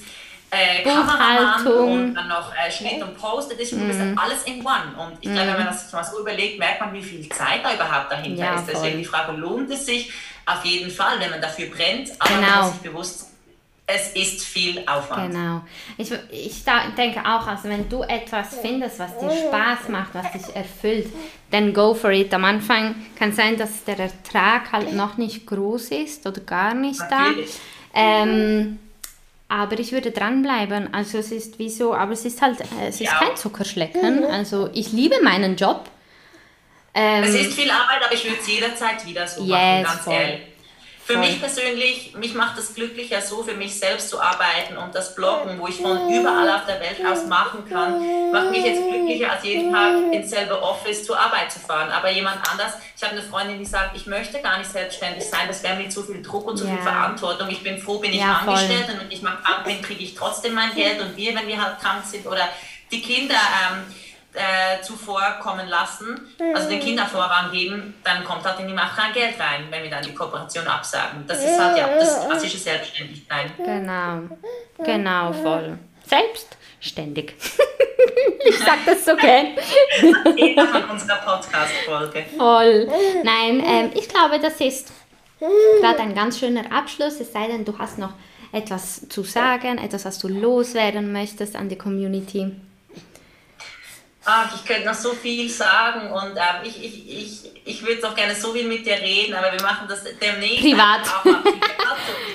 äh, Buchhaltung und dann noch äh, Schnitt und Post. Das ist mhm. alles in one. Und ich glaube, wenn man mhm. das mal so überlegt, merkt man, wie viel Zeit da überhaupt dahinter ja, ist. Deswegen die Frage, lohnt es sich? Auf jeden Fall, wenn man dafür brennt, aber genau. man muss sich bewusst es ist viel Aufwand. Genau. Ich, ich denke auch, also wenn du etwas findest, was dir Spaß macht, was dich erfüllt, dann go for it. Am Anfang kann sein, dass der Ertrag halt noch nicht groß ist oder gar nicht Natürlich. da. Ähm, aber ich würde dranbleiben. Also es ist wie so, aber es ist halt, es ist ja. kein Zuckerschlecken. Also ich liebe meinen Job. Ähm, es ist viel Arbeit, aber ich würde es jederzeit wieder so yes, machen, ganz voll. ehrlich. Für Voll. mich persönlich, mich macht es glücklicher, so für mich selbst zu arbeiten und das Bloggen, wo ich von überall auf der Welt aus machen kann, macht mich jetzt glücklicher, als jeden Tag ins selbe Office zur Arbeit zu fahren. Aber jemand anders, ich habe eine Freundin, die sagt, ich möchte gar nicht selbstständig sein, das wäre mir zu viel Druck und zu ja. viel Verantwortung. Ich bin froh, bin ich ja, angestellt und wenn ich mal krank bin, kriege ich trotzdem mein Geld und wir, wenn wir halt krank sind oder die Kinder... Ähm, äh, zuvor kommen lassen, also den Kindern Vorrang geben, dann kommt halt in die Macht kein Geld rein, wenn wir dann die Kooperation absagen. Das ist halt ja das klassische Selbstständigkeit. Genau, genau, voll. Selbstständig. <laughs> ich sag das so gern. <laughs> Jeder von unserer Podcast-Folge. Voll. Nein, ähm, ich glaube, das ist gerade ein ganz schöner Abschluss, es sei denn, du hast noch etwas zu sagen, etwas, was du loswerden möchtest an die Community. Ach, ich könnte noch so viel sagen und ähm, ich, ich, ich, ich würde auch gerne so viel mit dir reden, aber wir machen das demnächst. Privat. Privat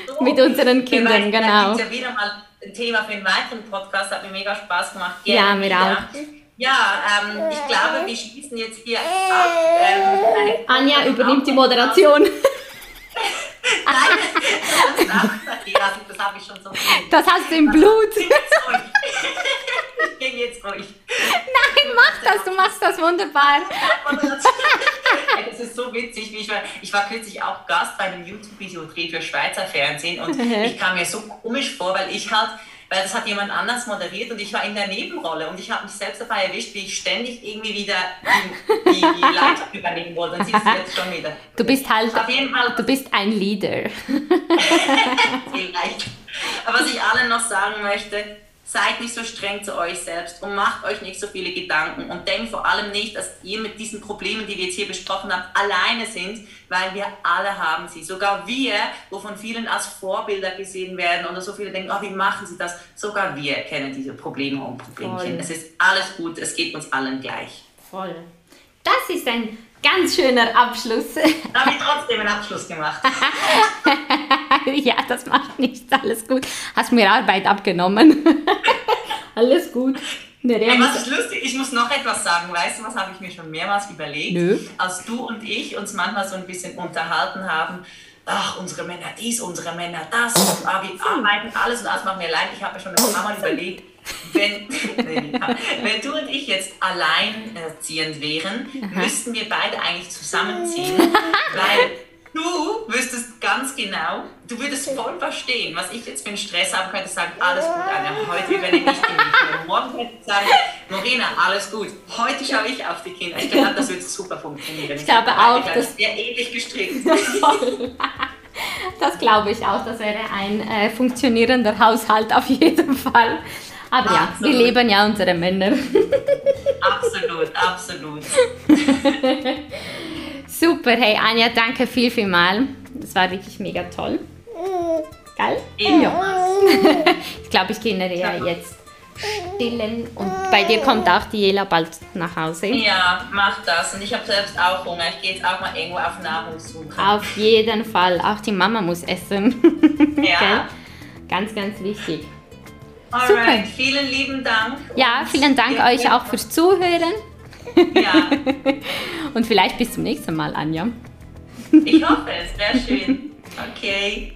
so. mit unseren Kindern, genau. Das ist ja wieder mal ein Thema für einen weiteren Podcast, hat mir mega Spaß gemacht. Gerne ja, mir wieder. auch. Ja, ähm, ich glaube, wir schließen jetzt hier ab. Ähm, Anja übernimmt die Moderation. Nein, das, habe ich schon so. Das hast du im Blut. Ich bin jetzt ruhig. Nein, mach das, du machst das wunderbar. Das ist so witzig. Ich war, ich war kürzlich auch Gast bei einem YouTube-Video-Dreh für Schweizer Fernsehen und <laughs> ich kam mir so komisch vor, weil ich halt weil das hat jemand anders moderiert und ich war in der Nebenrolle und ich habe mich selbst dabei erwischt, wie ich ständig irgendwie wieder die, die Leitung <laughs> übernehmen wollte. Dann siehst du jetzt schon wieder. Du bist halt, Auf jeden Fall, du bist ein Leader. <laughs> Vielleicht. Aber was ich allen noch sagen möchte, Seid nicht so streng zu euch selbst und macht euch nicht so viele Gedanken und denkt vor allem nicht, dass ihr mit diesen Problemen, die wir jetzt hier besprochen haben, alleine sind, weil wir alle haben sie. Sogar wir, wo von vielen als Vorbilder gesehen werden oder so viele denken, oh, wie machen sie das? Sogar wir kennen diese Probleme und Problemchen. Voll. Es ist alles gut, es geht uns allen gleich. Voll. Das ist ein ganz schöner Abschluss. Da habe ich trotzdem einen Abschluss gemacht. <laughs> ja, das macht nichts, alles gut. Hast mir Arbeit abgenommen. <laughs> alles gut. Hey, was ist lustig? Ich muss noch etwas sagen. Weißt du, was habe ich mir schon mehrmals überlegt? Nö. Als du und ich uns manchmal so ein bisschen unterhalten haben, ach, unsere Männer dies, unsere Männer das, und, wir arbeiten alles und alles machen wir allein. Ich habe mir schon ein paar Mal überlegt, wenn, <laughs> wenn du und ich jetzt alleinerziehend wären, Aha. müssten wir beide eigentlich zusammenziehen, <laughs> weil du wüsstest ganz genau, du würdest voll verstehen, was ich jetzt für einen Stress haben könnte, sagen, alles gut, Anna, heute übernehme ich die Miete. Morgen könnte ich sagen, Morena, alles gut, heute schaue ich auf die Kinder. Ich glaube, das würde super funktionieren. Ich glaube auch, dass wir ähnlich gestrickt. <laughs> Das glaube ich auch, das wäre ein äh, funktionierender Haushalt auf jeden Fall. Aber absolut. ja, wir leben ja unsere Männer. Absolut, absolut. <laughs> Super, hey Anja, danke viel, viel mal. Das war wirklich mega toll. Geil? Ja. <laughs> ich glaube, ich gehe nachher jetzt stillen und bei dir kommt auch die Jela bald nach Hause. Ja, mach das. Und ich habe selbst auch Hunger. Ich gehe jetzt auch mal irgendwo auf Nahrungssuche. Auf jeden Fall. Auch die Mama muss essen. <laughs> Ja. Ganz, ganz wichtig. Alright, Super. vielen lieben Dank. Ja, vielen Dank euch auch fürs Zuhören. Ja. Und vielleicht bis zum nächsten Mal, Anja. Ich hoffe es, sehr schön. Okay.